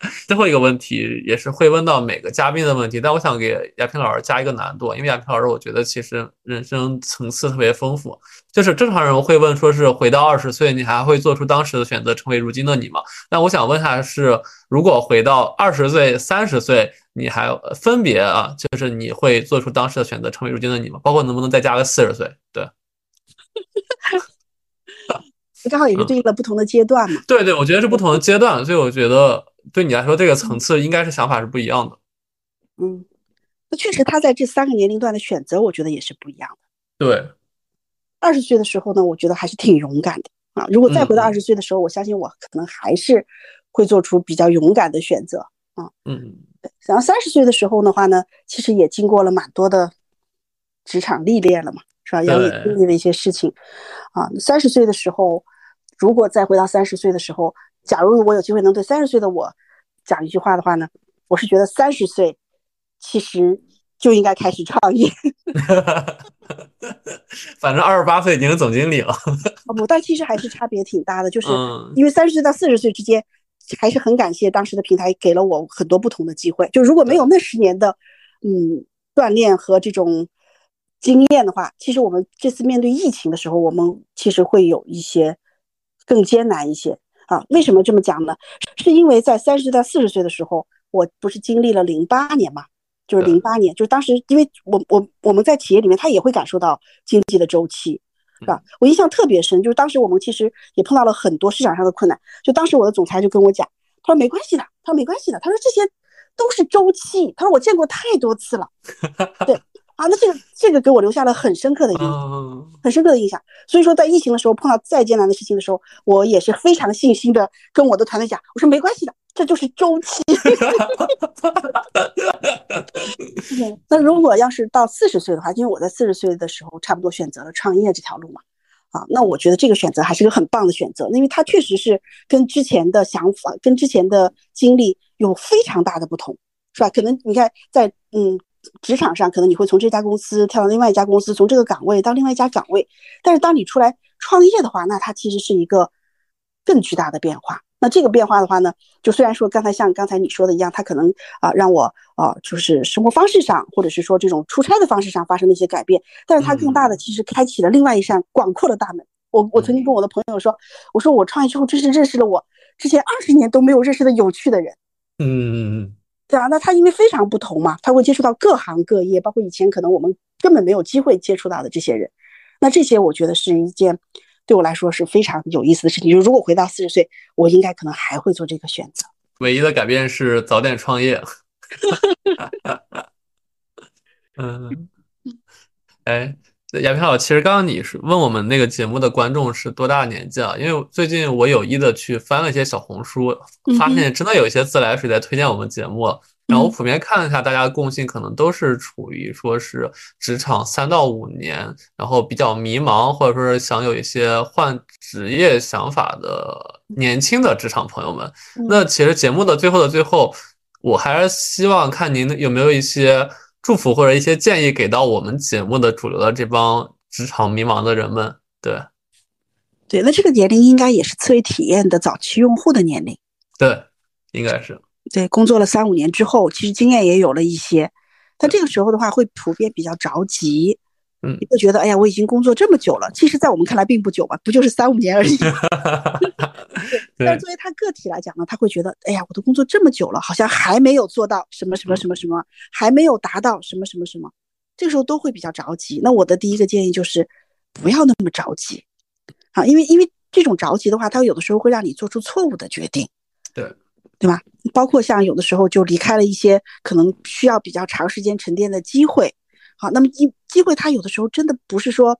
Speaker 2: 最后一个问题也是会问到每个嘉宾的问题，但我想给亚平老师加一个难度，因为亚平老师我觉得其实人生层次特别丰富。就是正常人会问说是回到二十岁，你还会做出当时的选择，成为如今的你吗？那我想问下是，如果回到二十岁、三十岁，你还分别啊，就是你会做出当时的选择，成为如今的你吗？包括能不能再加个四十岁？对。
Speaker 1: 刚好也是对应了不同的阶段嘛。
Speaker 2: 对对，我觉得是不同的阶段，所以我觉得对你来说，这个层次应该是想法是不一样的。
Speaker 1: 嗯，那确实，他在这三个年龄段的选择，我觉得也是不一样的。
Speaker 2: 对，
Speaker 1: 二十岁的时候呢，我觉得还是挺勇敢的啊。如果再回到二十岁的时候，我相信我可能还是会做出比较勇敢的选择啊。
Speaker 2: 嗯，
Speaker 1: 对。然后三十岁的时候的话呢，其实也经过了蛮多的职场历练了嘛，是吧？也经历了一些事情啊。三十岁的时候。如果再回到三十岁的时候，假如我有机会能对三十岁的我讲一句话的话呢，我是觉得三十岁其实就应该开始创业。
Speaker 2: 反正二十八岁已经是总经理了。
Speaker 1: 哦不，但其实还是差别挺大的，就是因为三十岁到四十岁之间，还是很感谢当时的平台给了我很多不同的机会。就如果没有那十年的嗯锻炼和这种经验的话，其实我们这次面对疫情的时候，我们其实会有一些更艰难一些啊。为什么这么讲呢？是因为在三十到四十岁的时候，我不是经历了零八年嘛？就是零八年，就是当时因为我我我们在企业里面，他也会感受到经济的周期。是吧？我印象特别深，就是当时我们其实也碰到了很多市场上的困难。就当时我的总裁就跟我讲，他说没关系的，他说没关系的，他说这些都是周期，他说我见过太多次了。对 啊，那这个这个给我留下了很深刻的印象，很深刻的印象。所以说，在疫情的时候碰到再艰难的事情的时候，我也是非常信心的跟我的团队讲，我说没关系的，这就是周期。那如果要是到四十岁的话，因为我在四十岁的时候差不多选择了创业这条路嘛，啊，那我觉得这个选择还是个很棒的选择，因为它确实是跟之前的想法、跟之前的经历有非常大的不同，是吧？可能你看在嗯职场上，可能你会从这家公司跳到另外一家公司，从这个岗位到另外一家岗位，但是当你出来创业的话，那它其实是一个更巨大的变化。那这个变化的话呢，就虽然说刚才像刚才你说的一样，它可能啊让我啊就是生活方式上，或者是说这种出差的方式上发生了一些改变，但是它更大的其实开启了另外一扇广阔的大门。我我曾经跟我的朋友说，我说我创业之后真是认识了我之前二十年都没有认识的有趣的人。
Speaker 2: 嗯，
Speaker 1: 对啊，那他因为非常不同嘛，他会接触到各行各业，包括以前可能我们根本没有机会接触到的这些人。那这些我觉得是一件。对我来说是非常有意思的事情。就如果回到四十岁，我应该可能还会做这个选择。
Speaker 2: 唯一的改变是早点创业。嗯，哎，亚平老，其实刚刚你是问我们那个节目的观众是多大年纪啊？因为最近我有意的去翻了一些小红书，发现真的有一些自来水在推荐我们节目。然后我普遍看了一下，大家的共性可能都是处于说是职场三到五年，然后比较迷茫，或者说是想有一些换职业想法的年轻的职场朋友们。那其实节目的最后的最后，我还是希望看您有没有一些祝福或者一些建议给到我们节目的主流的这帮职场迷茫的人们。对，
Speaker 1: 对，那这个年龄应该也是刺猬体验的早期用户的年龄。
Speaker 2: 对，应该是。
Speaker 1: 对，工作了三五年之后，其实经验也有了一些，但这个时候的话，会普遍比较着急，
Speaker 2: 嗯，
Speaker 1: 会觉得，哎呀，我已经工作这么久了，其实，在我们看来并不久吧，不就是三五年而已。对，但是作为他个体来讲呢，他会觉得，哎呀，我都工作这么久了，好像还没有做到什么什么什么什么，还没有达到什么什么什么，这个时候都会比较着急。那我的第一个建议就是，不要那么着急，啊，因为因为这种着急的话，他有的时候会让你做出错误的决定。
Speaker 2: 对。
Speaker 1: 对吧？包括像有的时候就离开了一些可能需要比较长时间沉淀的机会。好，那么机机会它有的时候真的不是说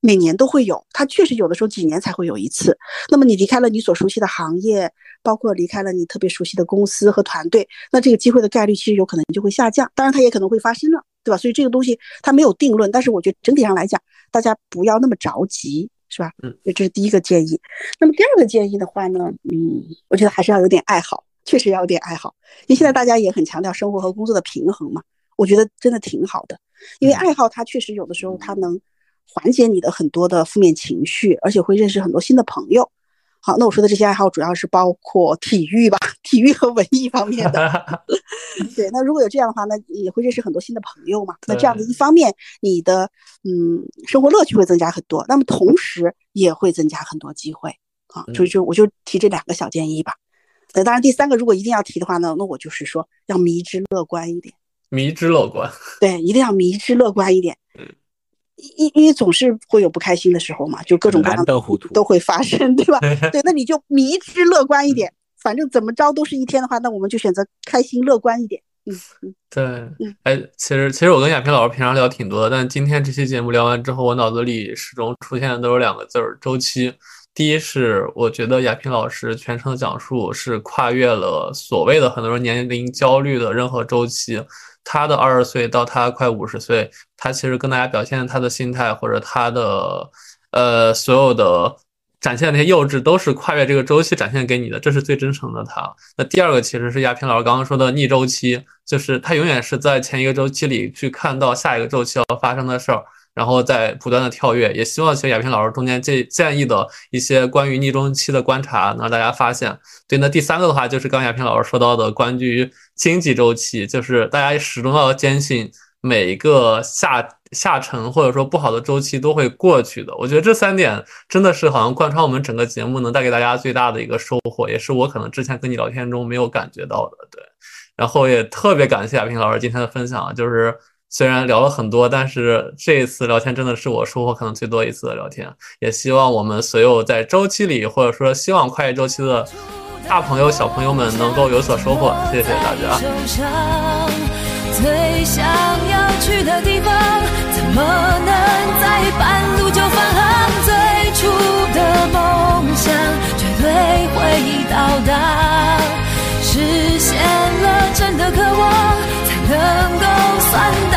Speaker 1: 每年都会有，它确实有的时候几年才会有一次。那么你离开了你所熟悉的行业，包括离开了你特别熟悉的公司和团队，那这个机会的概率其实有可能就会下降。当然它也可能会发生了，对吧？所以这个东西它没有定论，但是我觉得整体上来讲，大家不要那么着急。是吧？
Speaker 2: 嗯，
Speaker 1: 这是第一个建议。那么第二个建议的话呢，嗯，我觉得还是要有点爱好。确实要有点爱好，因为现在大家也很强调生活和工作的平衡嘛。我觉得真的挺好的，因为爱好它确实有的时候它能缓解你的很多的负面情绪，而且会认识很多新的朋友。好，那我说的这些爱好主要是包括体育吧，体育和文艺方面的。对，那如果有这样的话，那也会认识很多新的朋友嘛。那这样的一方面，你的嗯生活乐趣会增加很多，那么同时也会增加很多机会。啊，就就我就提这两个小建议吧。那当然，第三个如果一定要提的话呢，那我就是说要迷之乐观一点。
Speaker 2: 迷之乐观，
Speaker 1: 对，一定要迷之乐观一点。嗯，因因为总是会有不开心的时候嘛，就各种各样的都会发生，对吧？对，那你就迷之乐观一点，反正怎么着都是一天的话，那我们就选择开心乐观一点。嗯嗯，
Speaker 2: 对，嗯，哎，其实其实我跟亚萍老师平常聊挺多的，但今天这期节目聊完之后，我脑子里始终出现的都是两个字儿：周期。第一是，我觉得亚平老师全程的讲述是跨越了所谓的很多人年龄焦虑的任何周期。他的二十岁到他快五十岁，他其实跟大家表现他的心态或者他的呃所有的展现的那些幼稚，都是跨越这个周期展现给你的，这是最真诚的他。那第二个其实是亚平老师刚刚说的逆周期，就是他永远是在前一个周期里去看到下一个周期要发生的事儿。然后再不断的跳跃。也希望其实亚平老师中间建建议的一些关于逆周期的观察，能让大家发现。对，那第三个的话就是刚亚平老师说到的关于经济周期，就是大家始终要坚信。每一个下下沉或者说不好的周期都会过去的，我觉得这三点真的是好像贯穿我们整个节目，能带给大家最大的一个收获，也是我可能之前跟你聊天中没有感觉到的。对，然后也特别感谢亚平老师今天的分享，就是虽然聊了很多，但是这一次聊天真的是我收获可能最多一次的聊天，也希望我们所有在周期里，或者说希望跨越周期的大朋友、小朋友们能够有所收获。谢谢大家。
Speaker 4: 最想要去的地方，怎么能在半路就返航？最初的梦想绝对会到达，实现了真的渴望才能够算。